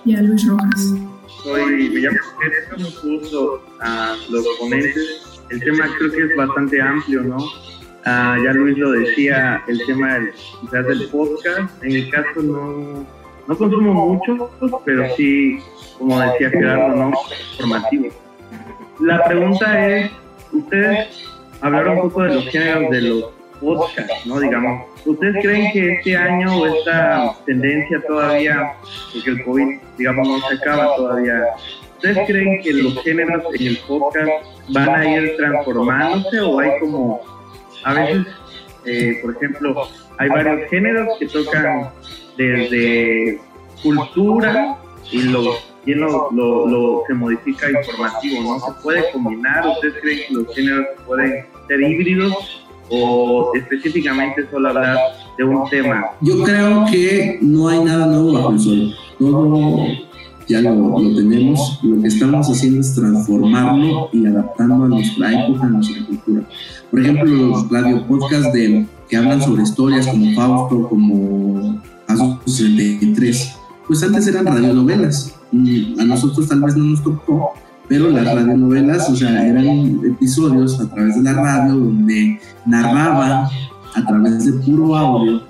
y a Luis Rojas. Soy, me llamo Mucho a los ponentes el tema creo que es bastante amplio, ¿no? Ah, ya Luis lo decía, el tema del, quizás del podcast, en el caso no, no consumo mucho, pero sí, como decía Gerardo, ¿no? Formativo. La pregunta es, ustedes hablaron un poco de los géneros de los podcasts, ¿no? Digamos, ¿ustedes creen que este año o esta tendencia todavía, porque el COVID, digamos, no se acaba todavía, ¿ustedes creen que los géneros en el podcast van a ir transformándose o hay como, a veces, eh, por ejemplo, hay varios géneros que tocan desde cultura y lo, y lo, lo, se modifica informativo, ¿no? ¿Se puede combinar? ¿Ustedes creen que los géneros pueden ser híbridos o específicamente solo hablar de un tema? Yo creo que no hay nada nuevo bajo el sol. Todo ya lo, lo, tenemos, lo que estamos haciendo es transformarlo y adaptarlo a nuestra época, a nuestra cultura. Por ejemplo, los radio podcasts que hablan sobre historias como Fausto, como Paso 63, pues antes eran radionovelas. A nosotros tal vez no nos tocó, pero las radionovelas, o sea, eran episodios a través de la radio donde narraba a través de puro audio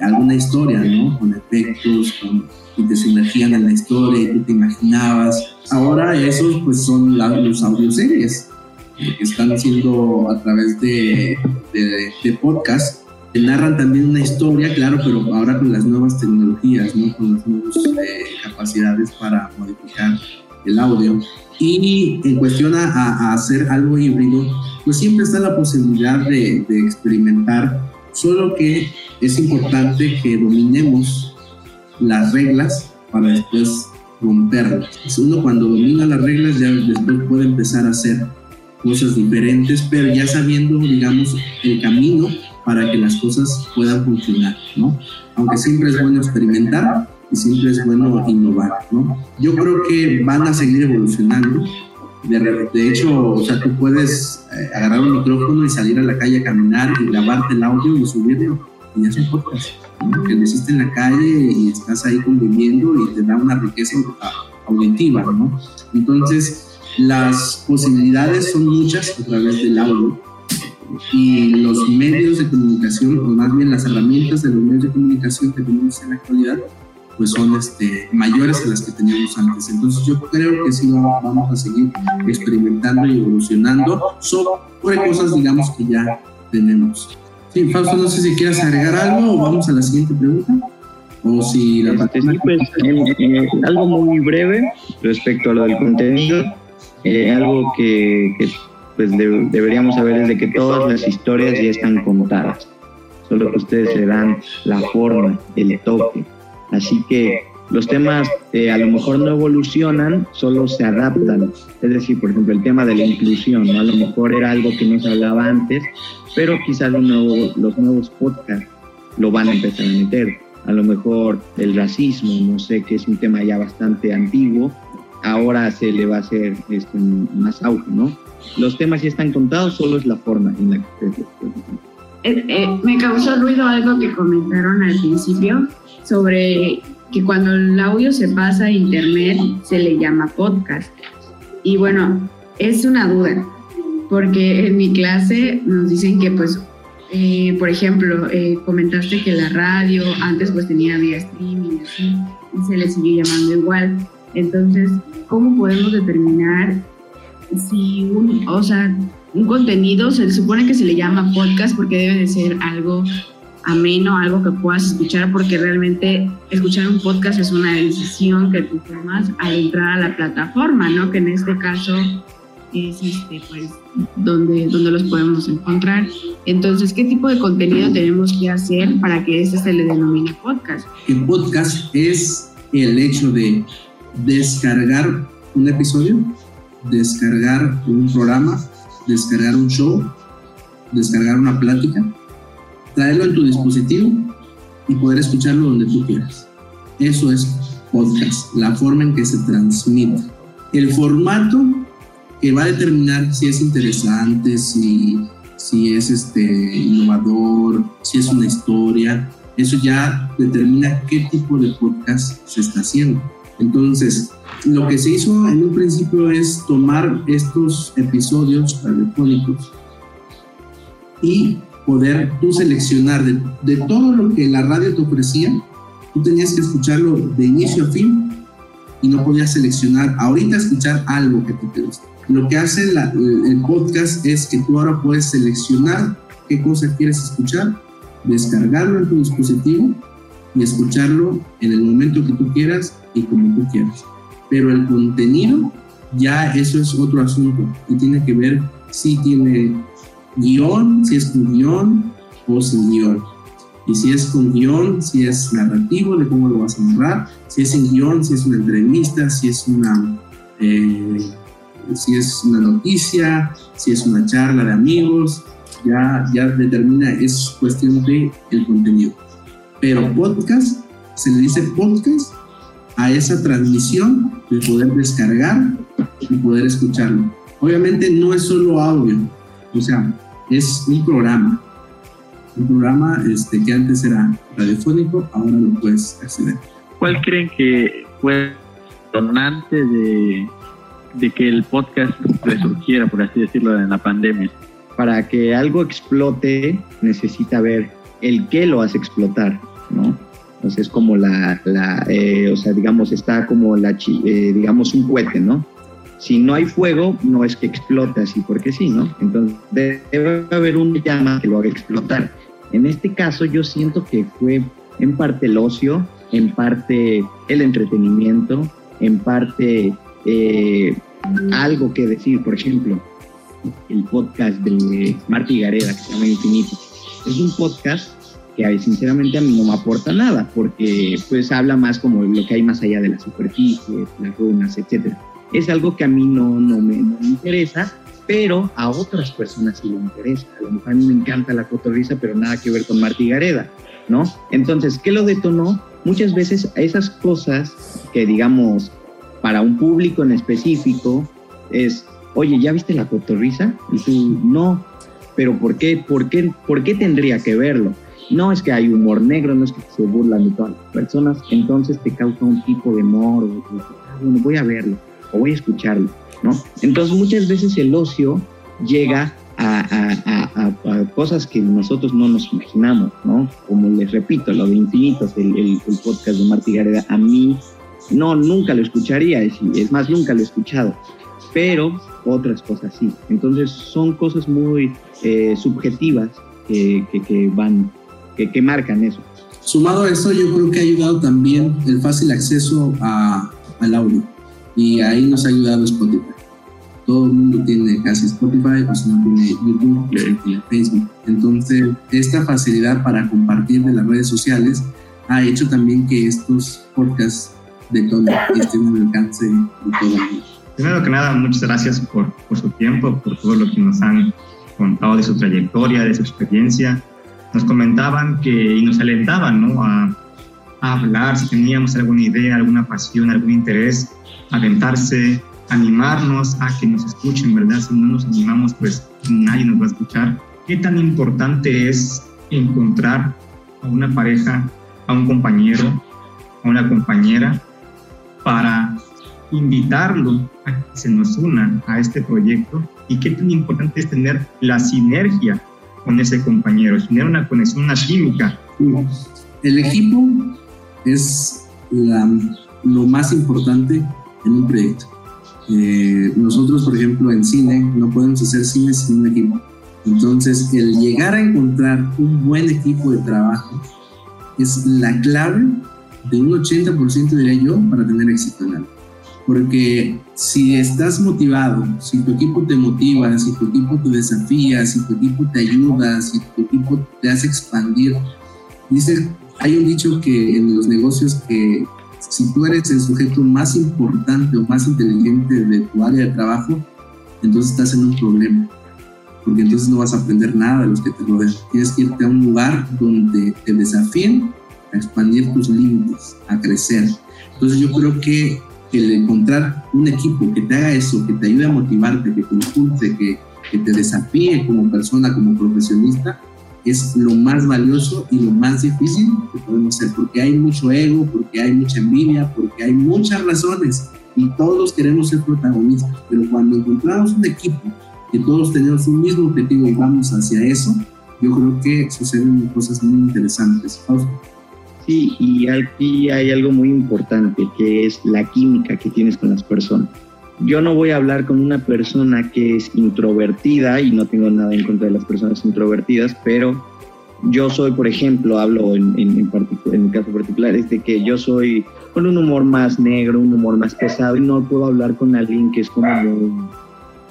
alguna historia, ¿no? Con efectos, con y te sumergían en la historia y tú te imaginabas. Ahora esos pues son los audioseries eh, que están haciendo a través de, de, podcast que narran también una historia, claro, pero ahora con las nuevas tecnologías, ¿no? con las nuevas eh, capacidades para modificar el audio. Y en cuestión a, hacer algo híbrido, pues siempre está la posibilidad de, de experimentar, solo que es importante que dominemos las reglas para después romperlas. Uno cuando domina las reglas ya después puede empezar a hacer cosas diferentes, pero ya sabiendo, digamos, el camino para que las cosas puedan funcionar, ¿no? Aunque siempre es bueno experimentar y siempre es bueno innovar, ¿no? Yo creo que van a seguir evolucionando. De, de hecho, o sea, tú puedes eh, agarrar un micrófono y salir a la calle a caminar y grabarte el audio y subirlo y ya son podcast, ¿no? Que lo hiciste en la calle y estás ahí conviviendo y te da una riqueza auditiva, ¿no? Entonces, las posibilidades son muchas a través del audio y los medios de comunicación, o más bien las herramientas de los medios de comunicación que tenemos en la actualidad, pues son este, mayores a las que teníamos antes. Entonces yo creo que sí vamos a seguir experimentando y evolucionando sobre cosas, digamos, que ya tenemos. Sí, Fausto, no sé si quieres agregar algo o vamos a la siguiente pregunta. O si la este, sí, pues, eh, algo muy breve respecto a lo del contenido. Eh, algo que, que pues deberíamos saber es de que todas las historias ya están contadas, solo que ustedes le dan la forma, el toque. Así que los temas eh, a lo mejor no evolucionan, solo se adaptan. Es decir, por ejemplo, el tema de la inclusión, a lo mejor era algo que no se hablaba antes, pero quizás los nuevos, los nuevos podcasts lo van a empezar a meter. A lo mejor el racismo, no sé, que es un tema ya bastante antiguo, ahora se le va a hacer este, más auge, ¿no? Los temas ya están contados, solo es la forma en la que eh, eh, me causó ruido algo que comentaron al principio sobre que cuando el audio se pasa a internet se le llama podcast. Y bueno, es una duda, porque en mi clase nos dicen que pues, eh, por ejemplo, comentaste que la radio antes pues tenía vía streaming y se le sigue llamando igual. Entonces, ¿cómo podemos determinar si un, o sea, un contenido se supone que se le llama podcast porque debe de ser algo ameno, algo que puedas escuchar, porque realmente escuchar un podcast es una decisión que tú tomas al entrar a la plataforma, ¿no? Que en este caso es este, pues, donde, donde los podemos encontrar. Entonces, ¿qué tipo de contenido tenemos que hacer para que este se le denomine podcast? El podcast es el hecho de descargar un episodio descargar un programa, descargar un show, descargar una plática, traerlo en tu dispositivo y poder escucharlo donde tú quieras. Eso es podcast, la forma en que se transmite. El formato que va a determinar si es interesante, si, si es este, innovador, si es una historia, eso ya determina qué tipo de podcast se está haciendo. Entonces, lo que se hizo en un principio es tomar estos episodios radiofónicos y poder tú seleccionar de, todo lo que la radio te ofrecía, tú tenías que escucharlo de inicio a fin y no podías seleccionar ahorita escuchar algo que te guste. Lo que hace el podcast es que tú ahora puedes seleccionar qué cosa quieres escuchar, descargarlo en tu dispositivo y escucharlo en el momento que tú quieras y como tú quieras pero el contenido ya eso es otro asunto y tiene que ver si tiene guion, si es con guion o sin guion. Y si es con guion, si es narrativo, de cómo lo vas a narrar, si es sin guion, si es una entrevista, si es una, eh, si es una noticia, si es una charla de amigos, ya, ya determina, es cuestión de el contenido. Pero podcast, se le dice podcast a esa transmisión de poder descargar y poder escucharlo. Obviamente no es solo audio, o sea, es un programa. Un programa este, que antes era radiofónico, ahora lo puedes acceder. ¿Cuál creen que fue donante de, de que el podcast resurgiera, por así decirlo, en la pandemia? Para que algo explote, necesita ver el qué lo hace explotar, ¿no? Entonces es como la, la eh, o sea, digamos, está como la, eh, digamos, un cohete, ¿no? Si no hay fuego, no es que explote así porque sí, ¿no? Entonces debe haber una llama que lo haga explotar. En este caso yo siento que fue en parte el ocio, en parte el entretenimiento, en parte eh, algo que decir, por ejemplo, el podcast de Marty Gareda, que se llama Infinito. Es un podcast que sinceramente a mí no me aporta nada, porque pues habla más como lo que hay más allá de la superficie, las runas, etc. Es algo que a mí no, no, me, interesa, pero a otras personas sí le interesa. A lo mejor a mí me encanta la cotorriza, pero nada que ver con Marty Gareda, ¿no? Entonces, ¿qué lo detonó? Muchas veces esas cosas que digamos para un público en específico es, oye, ¿ya viste la cotorriza? Y tú, no, pero ¿por qué, por qué, por qué tendría que verlo? No es que hay humor negro, no es que se burlan de todas las personas, entonces te causa un tipo de humor, o, ah, bueno, voy a verlo, o voy a escucharlo, ¿no? Entonces muchas veces el ocio llega a, cosas que nosotros no nos imaginamos, ¿no? Como les repito, lo de Infinitos, el, el, podcast de Martí Gareda, a mí no, nunca lo escucharía, es, más, nunca lo he escuchado, pero otras cosas sí. Entonces son cosas muy eh, subjetivas que, que, van, que, que, marcan eso. Sumado a eso, yo creo que ha ayudado también el fácil acceso a, al audio y ahí nos ha ayudado Spotify. Todo el mundo tiene casi Spotify, o si no tiene YouTube, o tiene Facebook. Entonces, esta facilidad para compartir de las redes sociales ha hecho también que estos podcasts de todo este alcance de todo Primero que nada, muchas gracias por, por, su tiempo, por todo lo que nos han contado de su trayectoria, de su experiencia. Nos comentaban que y nos alentaban ¿no? a, a hablar, si teníamos alguna idea, alguna pasión, algún interés, aventarse, animarnos a que nos escuchen, ¿verdad? Si no nos animamos, pues nadie nos va a escuchar. ¿Qué tan importante es encontrar a una pareja, a un compañero, a una compañera para invitarlo a que se nos una a este proyecto y qué tan importante es tener la sinergia con ese compañero, tener una conexión, una química. El equipo es lo más importante en un proyecto. Eh, nosotros, por ejemplo, en cine no podemos hacer cine sin un equipo. Entonces, el llegar a encontrar un buen equipo de trabajo es la clave de un 80% diría yo para tener éxito en algo. Porque si estás motivado, si tu equipo te motiva, si tu equipo te desafía, si tu equipo te ayuda, si tu equipo te hace expandir, dice, hay un dicho que en los negocios que si tú eres el sujeto más importante o más inteligente de tu área de trabajo, entonces estás en un problema. Porque entonces no vas a aprender nada de los que te rodean. Tienes que irte a un lugar donde te desafíen a expandir tus límites, a crecer. Entonces yo creo que el encontrar un equipo que te haga eso, que te ayude a motivarte, que te impulse, que, que te desafíe como persona, como profesionista, es lo más valioso y lo más difícil que podemos hacer, porque hay mucho ego, porque hay mucha envidia, porque hay muchas razones y todos queremos ser protagonistas, pero cuando encontramos un equipo que todos tenemos un mismo objetivo y vamos hacia eso, yo creo que suceden cosas muy interesantes. Sí, y aquí hay algo muy importante que es la química que tienes con las personas. Yo no voy a hablar con una persona que es introvertida y no tengo nada en contra de las personas introvertidas, pero yo soy, por ejemplo, hablo en, en, caso particular, es de que yo soy con un humor más negro, un humor más pesado y no puedo hablar con alguien que es como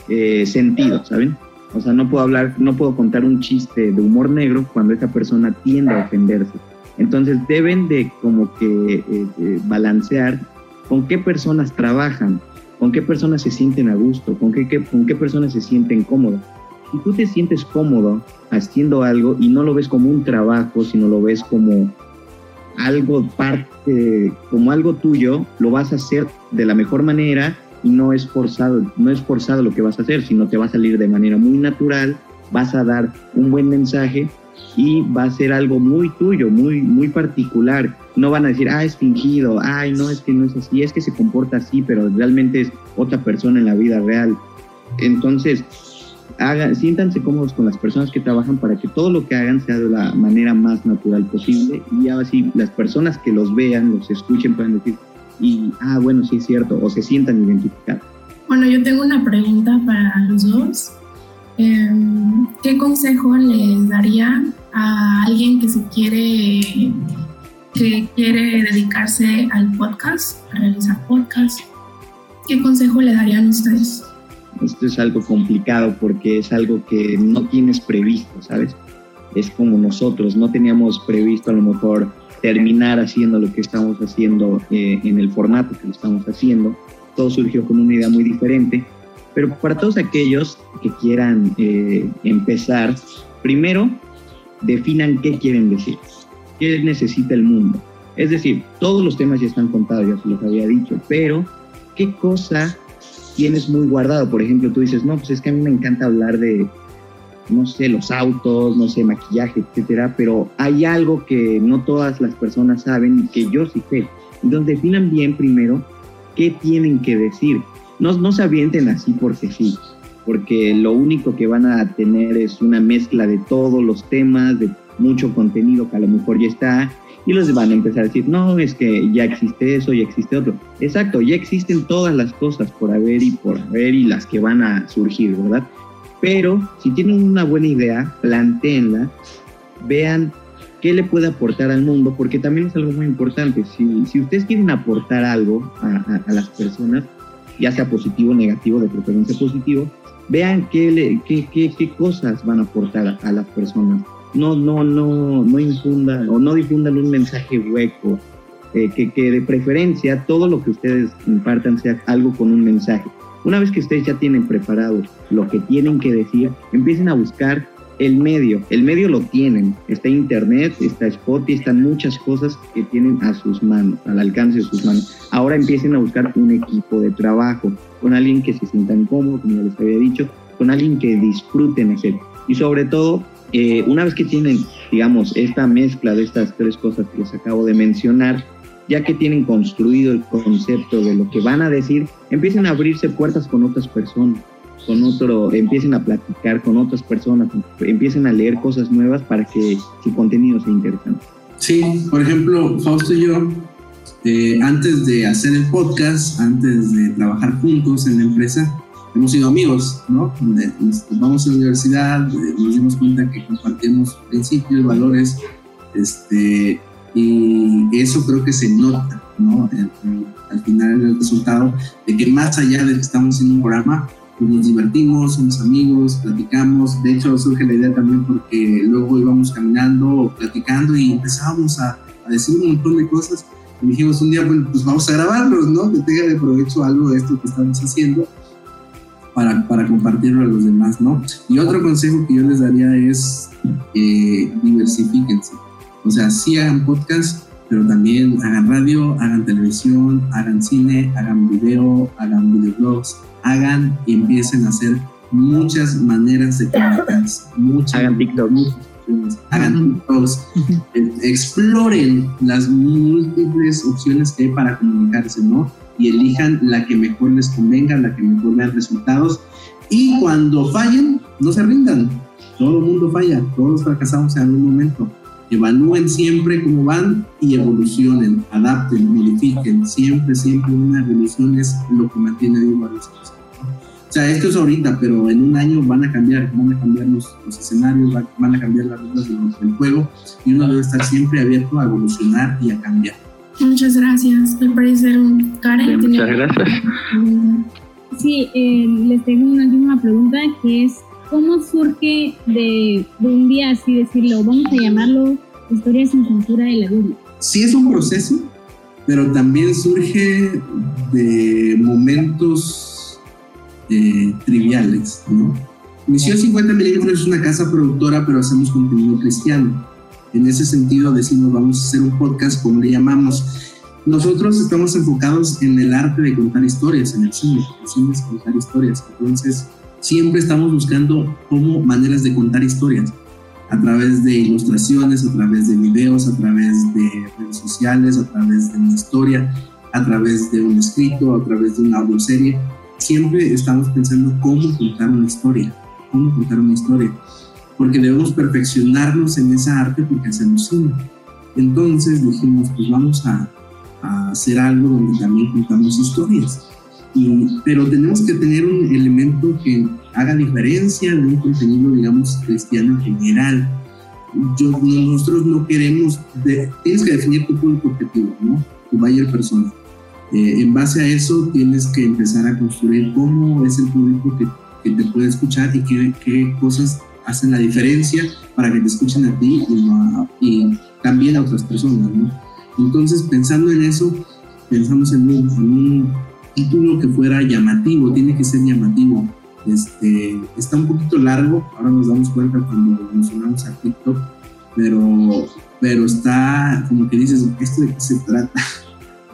eh, sentido, ¿saben? O sea, no puedo hablar, no puedo contar un chiste de humor negro cuando esa persona tiende a ofenderse. Entonces deben de como que eh, eh, balancear con qué personas trabajan, con qué personas se sienten a gusto, con qué, con qué personas se sienten cómodos. Si tú te sientes cómodo haciendo algo y no lo ves como un trabajo, sino lo ves como algo parte, como algo tuyo, lo vas a hacer de la mejor manera y no es forzado, no es forzado lo que vas a hacer, sino te va a salir de manera muy natural, vas a dar un buen mensaje y va a ser algo muy tuyo, muy, muy particular. No van a decir, ah, es fingido, ay, no, es que no es así, es que se comporta así, pero realmente es otra persona en la vida real. Entonces, hagan, siéntanse cómodos con las personas que trabajan para que todo lo que hagan sea de la manera más natural posible y así las personas que los vean, los escuchen, puedan decir, y, ah, bueno, sí es cierto, o se sientan identificados. Bueno, yo tengo una pregunta para los dos. Em, ¿Qué consejo les daría a alguien que se quiere que quiere dedicarse al podcast, a realizar podcast? ¿qué consejo le darían ustedes? Esto es algo complicado porque es algo que no tienes previsto, ¿sabes? Es como nosotros, no teníamos previsto a lo mejor terminar haciendo lo que estamos haciendo eh, en el formato que lo estamos haciendo. Todo surgió con una idea muy diferente, pero para todos aquellos que quieran eh, empezar, primero definan qué quieren decir, qué necesita el mundo. Es decir, todos los temas ya están contados, ya se los había dicho, pero qué cosa tienes muy guardado. Por ejemplo, tú dices, no, pues es que a mí me encanta hablar de, no sé, los autos, no sé, maquillaje, etcétera, pero hay algo que no todas las personas saben y que yo sí sé. Entonces definan bien primero qué tienen que decir. No, no se avienten así porque sí, porque lo único que van a tener es una mezcla de todos los temas, de mucho contenido que a lo mejor ya está, y los van a empezar a decir, no, es que ya existe eso, ya existe otro. Exacto, ya existen todas las cosas por haber y por haber y las que van a surgir, ¿verdad? Pero si tienen una buena idea, planteenla, vean qué le puede aportar al mundo, porque también es algo muy importante. Si, si ustedes quieren aportar algo a, a, las personas, ya sea positivo o negativo, de preferencia positivo, vean qué, qué, qué, qué cosas van a aportar a las personas no, no, no, no infundan o no difundan un mensaje hueco, eh, que, que, de preferencia todo lo que ustedes impartan sea algo con un mensaje. Una vez que ustedes ya tienen preparado lo que tienen que decir, empiecen a buscar el medio. El medio lo tienen. Está Internet, está Spotify, están muchas cosas que tienen a sus manos, al alcance de sus manos. Ahora empiecen a buscar un equipo de trabajo con alguien que se sientan cómodo, como ya les había dicho, con alguien que disfruten hacer. Y sobre todo, eh, una vez que tienen, digamos, esta mezcla de estas tres cosas que les acabo de mencionar, ya que tienen construido el concepto de lo que van a decir, empiecen a abrirse puertas con otras personas, con otro, empiecen a platicar con otras personas, empiecen a leer cosas nuevas para que su contenido sea interesante. Sí, por ejemplo, Fausto y yo, eh, antes de hacer el podcast, antes de trabajar juntos en la empresa, hemos sido amigos, ¿no? Nos, vamos a la universidad, nos dimos cuenta que compartimos principios, valores, este, y eso creo que se nota, ¿no? al final el resultado de que más allá de que estamos en un programa, pues nos divertimos, somos amigos, platicamos. De hecho, surge la idea también porque luego íbamos caminando, platicando y empezábamos a, a decir un montón de cosas. Y dijimos un día, bueno, pues vamos a grabarlos, ¿no? Que tenga de provecho algo de esto que estamos haciendo para, para compartirlo a los demás, ¿no? Y otro consejo que yo les daría es eh, diversifíquense. O sea, sí hagan podcast, pero también hagan radio, hagan televisión, hagan cine, hagan video, hagan videoblogs, hagan y empiecen a hacer muchas maneras de comunicarse. Muchas, hagan TikTok. hagan TikToks, exploren las múltiples opciones que hay para comunicarse, ¿no? y elijan la que mejor les convenga, la que mejor vean resultados. Y cuando fallen, no se rindan. Todo el mundo falla, todos fracasamos en algún momento. Evalúen siempre cómo van y evolucionen, adapten, modifiquen. Siempre, siempre una evolución es lo que mantiene vivo a. O sea, esto es ahorita, pero en un año van a cambiar, van a cambiar los, escenarios, van a cambiar las reglas del juego y uno debe estar siempre abierto a evolucionar y a cambiar. Muchas gracias. Me parece Karen. muchas gracias. *laughs* Sí, eh, les tengo una última pregunta que es, ¿cómo surge de, de, un día, así decirlo, vamos a llamarlo Historia sin censura de la Biblia? Sí es un proceso, pero también surge de momentos eh, triviales, ¿no? Misión 50 milímetros es una casa productora, pero hacemos contenido cristiano en ese sentido decimos, vamos a hacer un podcast, como le llamamos. Nosotros estamos enfocados en el arte de contar historias, en el cine. El cine es contar historias. Entonces, siempre estamos buscando cómo maneras de contar historias a través de ilustraciones, a través de videos, a través de redes sociales, a través de una historia, a través de un escrito, a través de una audioserie. Siempre estamos pensando cómo contar una historia, cómo contar una historia porque debemos perfeccionarnos en esa arte porque hacemos cine. Entonces dijimos, pues vamos a, a hacer algo donde también contamos historias. Y, pero tenemos que tener un elemento que haga diferencia de un contenido, digamos, cristiano en general. Yo, nosotros no queremos, tienes que definir tu público objetivo, ¿no? Tu buyer persona. Eh, en base a eso tienes que empezar a construir cómo es el público que, te puede escuchar y qué, cosas hacen la diferencia para que te escuchen a ti y, también a otras personas, ¿no? Entonces, pensando en eso, pensamos en un, título que fuera llamativo, tiene que ser llamativo. Este, está un poquito largo, ahora nos damos cuenta cuando mencionamos a TikTok, pero, pero está como que dices, ¿esto de qué se trata?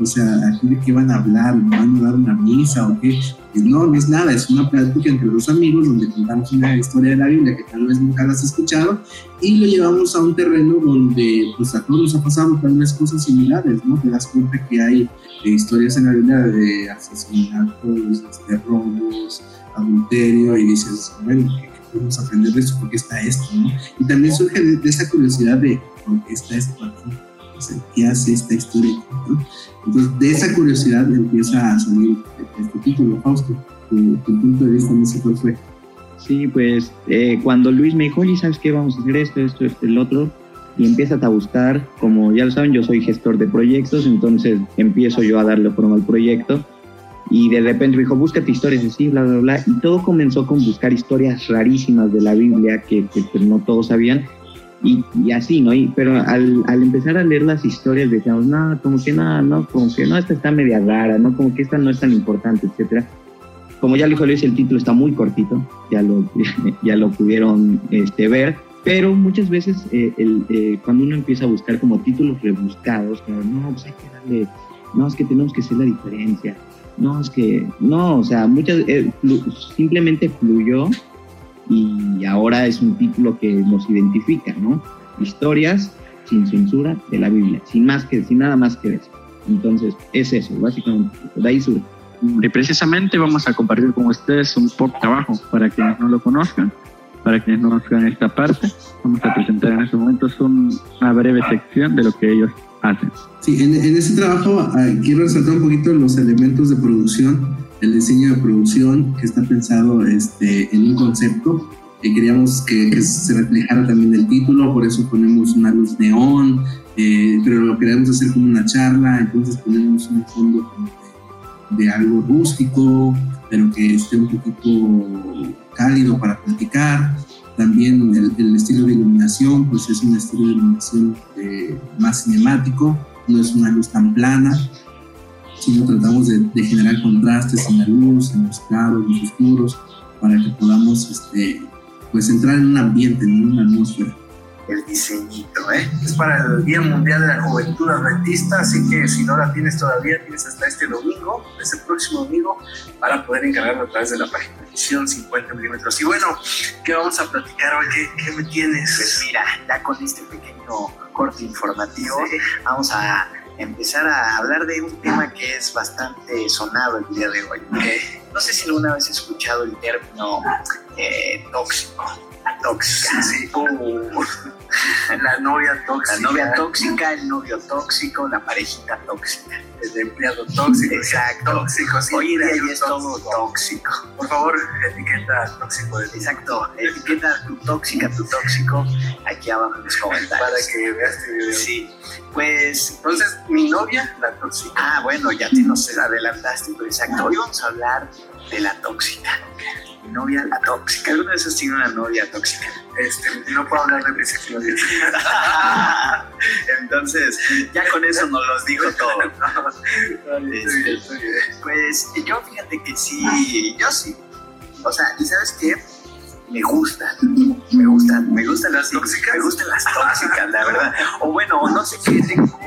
O sea, ¿aquí de qué van a hablar? ¿Van a dar una misa o qué? no, no es nada, es una plática entre dos amigos donde contamos una historia de la Biblia que tal vez nunca la has escuchado y lo llevamos a un terreno donde pues a todos nos ha pasado tal vez cosas similares, ¿no? Te das cuenta que hay historias en la Biblia de asesinatos, de robos, adulterio y dices, bueno, ¿qué, podemos aprender de eso? ¿Por qué está esto? ¿no? Y también surge de, esa curiosidad de por qué está esto aquí, o sea, qué hace esta historia. ¿no? Entonces, de esa curiosidad empieza a salir este título, Fausto. Tu, punto de vista, no sé cuál fue. Sí, pues eh, cuando Luis me dijo, oye, ¿sabes qué? Vamos a hacer esto, esto, esto, el otro. Y empiezas a buscar, como ya lo saben, yo soy gestor de proyectos, entonces empiezo yo a darle forma al proyecto. Y de repente me dijo, búscate historias así, bla, bla, bla. Y todo comenzó con buscar historias rarísimas de la Biblia que, que, que no todos sabían y, y así, ¿no? Y, pero al, al, empezar a leer las historias decíamos, no, como que no, no, como que no, esta está media rara, ¿no? Como que esta no es tan importante, etcétera. Como ya lo dijo Luis, el título está muy cortito, ya lo, *laughs* ya lo pudieron este, ver, pero muchas veces eh, el, eh, cuando uno empieza a buscar como títulos rebuscados, claro, no, pues hay que darle, no, es que tenemos que hacer la diferencia, no, es que, no, o sea, muchas, eh, simplemente fluyó y ahora es un título que nos identifica, ¿no? Historias sin censura de la Biblia, sin más que, sin nada más que eso. Entonces, es eso, básicamente, de ahí. Y precisamente vamos a compartir con ustedes un poco trabajo para quienes no lo conozcan, para quienes no conozcan esta parte. Vamos a presentar en estos momentos una breve sección de lo que ellos Sí, en, en ese trabajo uh, quiero resaltar un poquito los elementos de producción el diseño de producción que está pensado este, en un concepto. que queríamos que, que, se reflejara también el título, por eso ponemos una luz neón, eh, pero lo queríamos hacer como una charla, entonces ponemos un fondo de, de, algo rústico, pero que esté un poquito cálido para platicar. También el, estilo de iluminación, pues es un estilo de iluminación eh, más cinemático, no es una luz tan plana, sino tratamos de, de, generar contrastes en la luz, en los claros, en los oscuros, para que podamos este, pues entrar en un ambiente, en una atmósfera. El diseñito, ¿eh? Es para el Día Mundial de la Juventud Adventista, así que si no la tienes todavía, tienes hasta este domingo, este próximo domingo, para poder encargarlo a través de la página edición 50 milímetros. Y bueno, ¿qué vamos a platicar hoy? ¿Qué, ¿Qué, me tienes? Pues mira, ya con este pequeño corte informativo, sí. vamos a empezar a hablar de un tema que es bastante sonado el día de hoy. Eh, no sé si alguna vez has escuchado el término eh, tóxico. Tóxica. Sí, uh, *laughs* la novia tóxica. La novia tóxica, el novio tóxico, la parejita tóxica. El empleado tóxico. Exacto. Tóxico, sí. Hoy día ya es todo tóxico. Por favor, etiqueta tóxico. De Exacto. Etiqueta tu tóxica, tu tóxico, aquí abajo en los comentarios. Para que veas este video. Sí. Pues. Entonces, mi novia, la tóxica. Ah, bueno, ya te nos adelantaste, pero exacto. Hoy vamos a hablar de la tóxica. Mi novia, la tóxica. ¿Alguna vez has tenido una novia tóxica? Este, no puedo hablar de mis exnovias. *laughs* Entonces, ya con eso nos los dijo *laughs* todo. este, pues yo fíjate que sí, yo sí. O sea, ¿y sabes qué? Me gustan, me gustan, me gustan las tóxicas, me gustan las tóxicas, la verdad. O bueno, no sé qué tengo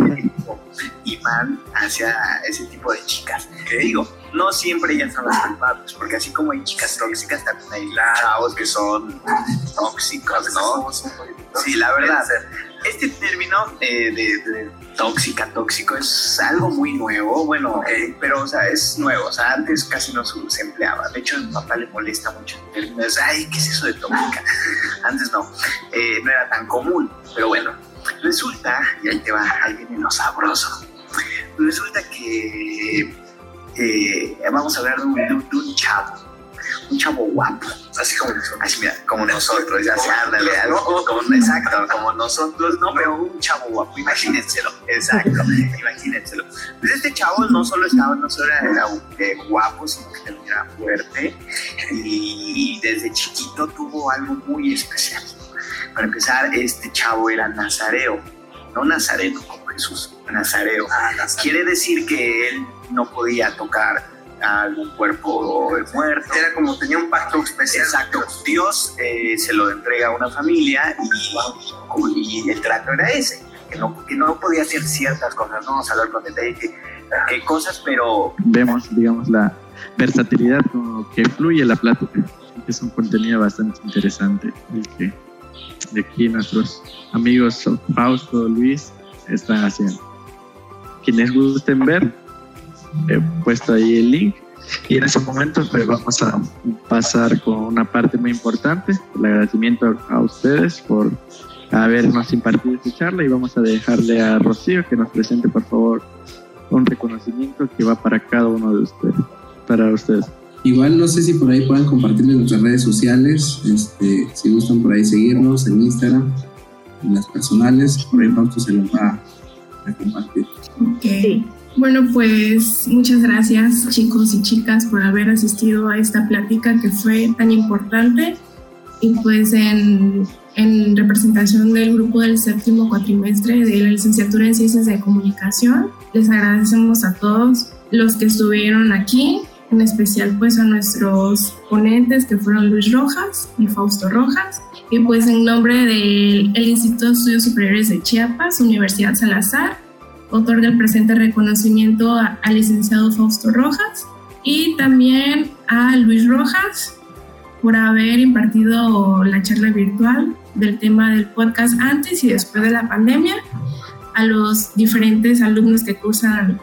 imán hacia ese tipo de chicas. Que digo, no siempre ellas son las culpables, porque así como hay chicas tóxicas, también hay chavos que son tóxicos, ¿no? Sí, la verdad. Este término eh, de, de, tóxica, tóxico, es algo muy nuevo, bueno, eh, pero, o sea, es nuevo, o sea, antes casi no se empleaba. De hecho, a mi papá le molesta mucho el término, es, ay, ¿qué es eso de tóxica? *laughs* Antes no, eh, no era tan común, pero bueno, resulta, y ahí te va, ahí viene lo sabroso. Resulta que eh, vamos a hablar de un, de, un, chavo, un chavo guapo, así como nosotros, así, mira, como nosotros, ya sea, ándale, algo, como, exacto, como nosotros, no, pero un chavo guapo, imagínenselo, exacto, *laughs* imagínenselo. Pues este chavo no solo estaba, no solo era, guapo, sino que también era fuerte. Y desde chiquito tuvo algo muy especial. Para empezar, este chavo era nazareo, no nazareno como Jesús, nazareo. Ah, Quiere decir que él no podía tocar a algún cuerpo muerto. Era como tenía un pacto especial. Exacto. Dios eh, se lo entrega a una familia y, y el trato era ese que no, que no podía hacer ciertas cosas, no vamos a hablar con detalle qué cosas, pero... Vemos, digamos, la versatilidad con que fluye la plática. Es un contenido bastante interesante el que de aquí nuestros amigos Fausto, Luis, están haciendo. Quienes gusten ver, he puesto ahí el link. Y en estos momentos pues vamos a pasar con una parte muy importante, el agradecimiento a ustedes por habernos impartido esta charla y vamos a dejarle a Rocío que nos presente por favor un reconocimiento que va para cada uno de ustedes, para ustedes. Igual no sé si por ahí puedan compartirles nuestras redes sociales, este, si gustan por ahí seguirnos en Instagram, en las personales, por ahí pronto se los va a compartir. Ok. Bueno, pues muchas gracias chicos y chicas por haber asistido a esta plática que fue tan importante y pues en, en representación del grupo del séptimo cuatrimestre de la licenciatura en Ciencias de Comunicación, les agradecemos a todos los que estuvieron aquí, en especial pues a nuestros ponentes que fueron Luis Rojas y Fausto Rojas, y pues en nombre del Instituto de Estudios Superiores de Chiapas, Universidad Salazar, otorga el presente reconocimiento al licenciado Fausto Rojas y también a Luis Rojas por haber impartido la charla virtual del tema del podcast antes y después de la pandemia a los diferentes alumnos que cursan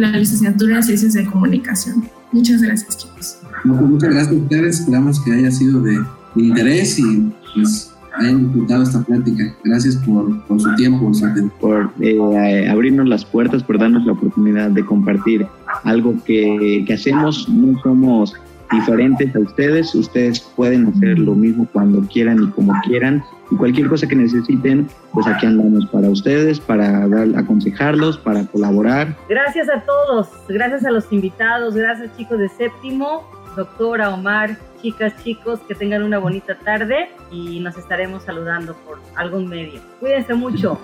la licenciatura en Ciencias de Comunicación. Muchas gracias, chicos. Pues muchas gracias a ustedes. Esperamos que haya sido de, interés y pues hayan disfrutado esta plática. Gracias por, por su tiempo, por eh, abrirnos las puertas, por darnos la oportunidad de compartir algo que, que hacemos. No somos diferentes a ustedes. Ustedes pueden hacer lo mismo cuando quieran y como quieran. Y cualquier cosa que necesiten, pues aquí andamos para ustedes, para dar, aconsejarlos, para colaborar. Gracias a todos, gracias a los invitados, gracias chicos de séptimo, doctora Omar, chicas, chicos, que tengan una bonita tarde y nos estaremos saludando por algún medio. Cuídense mucho.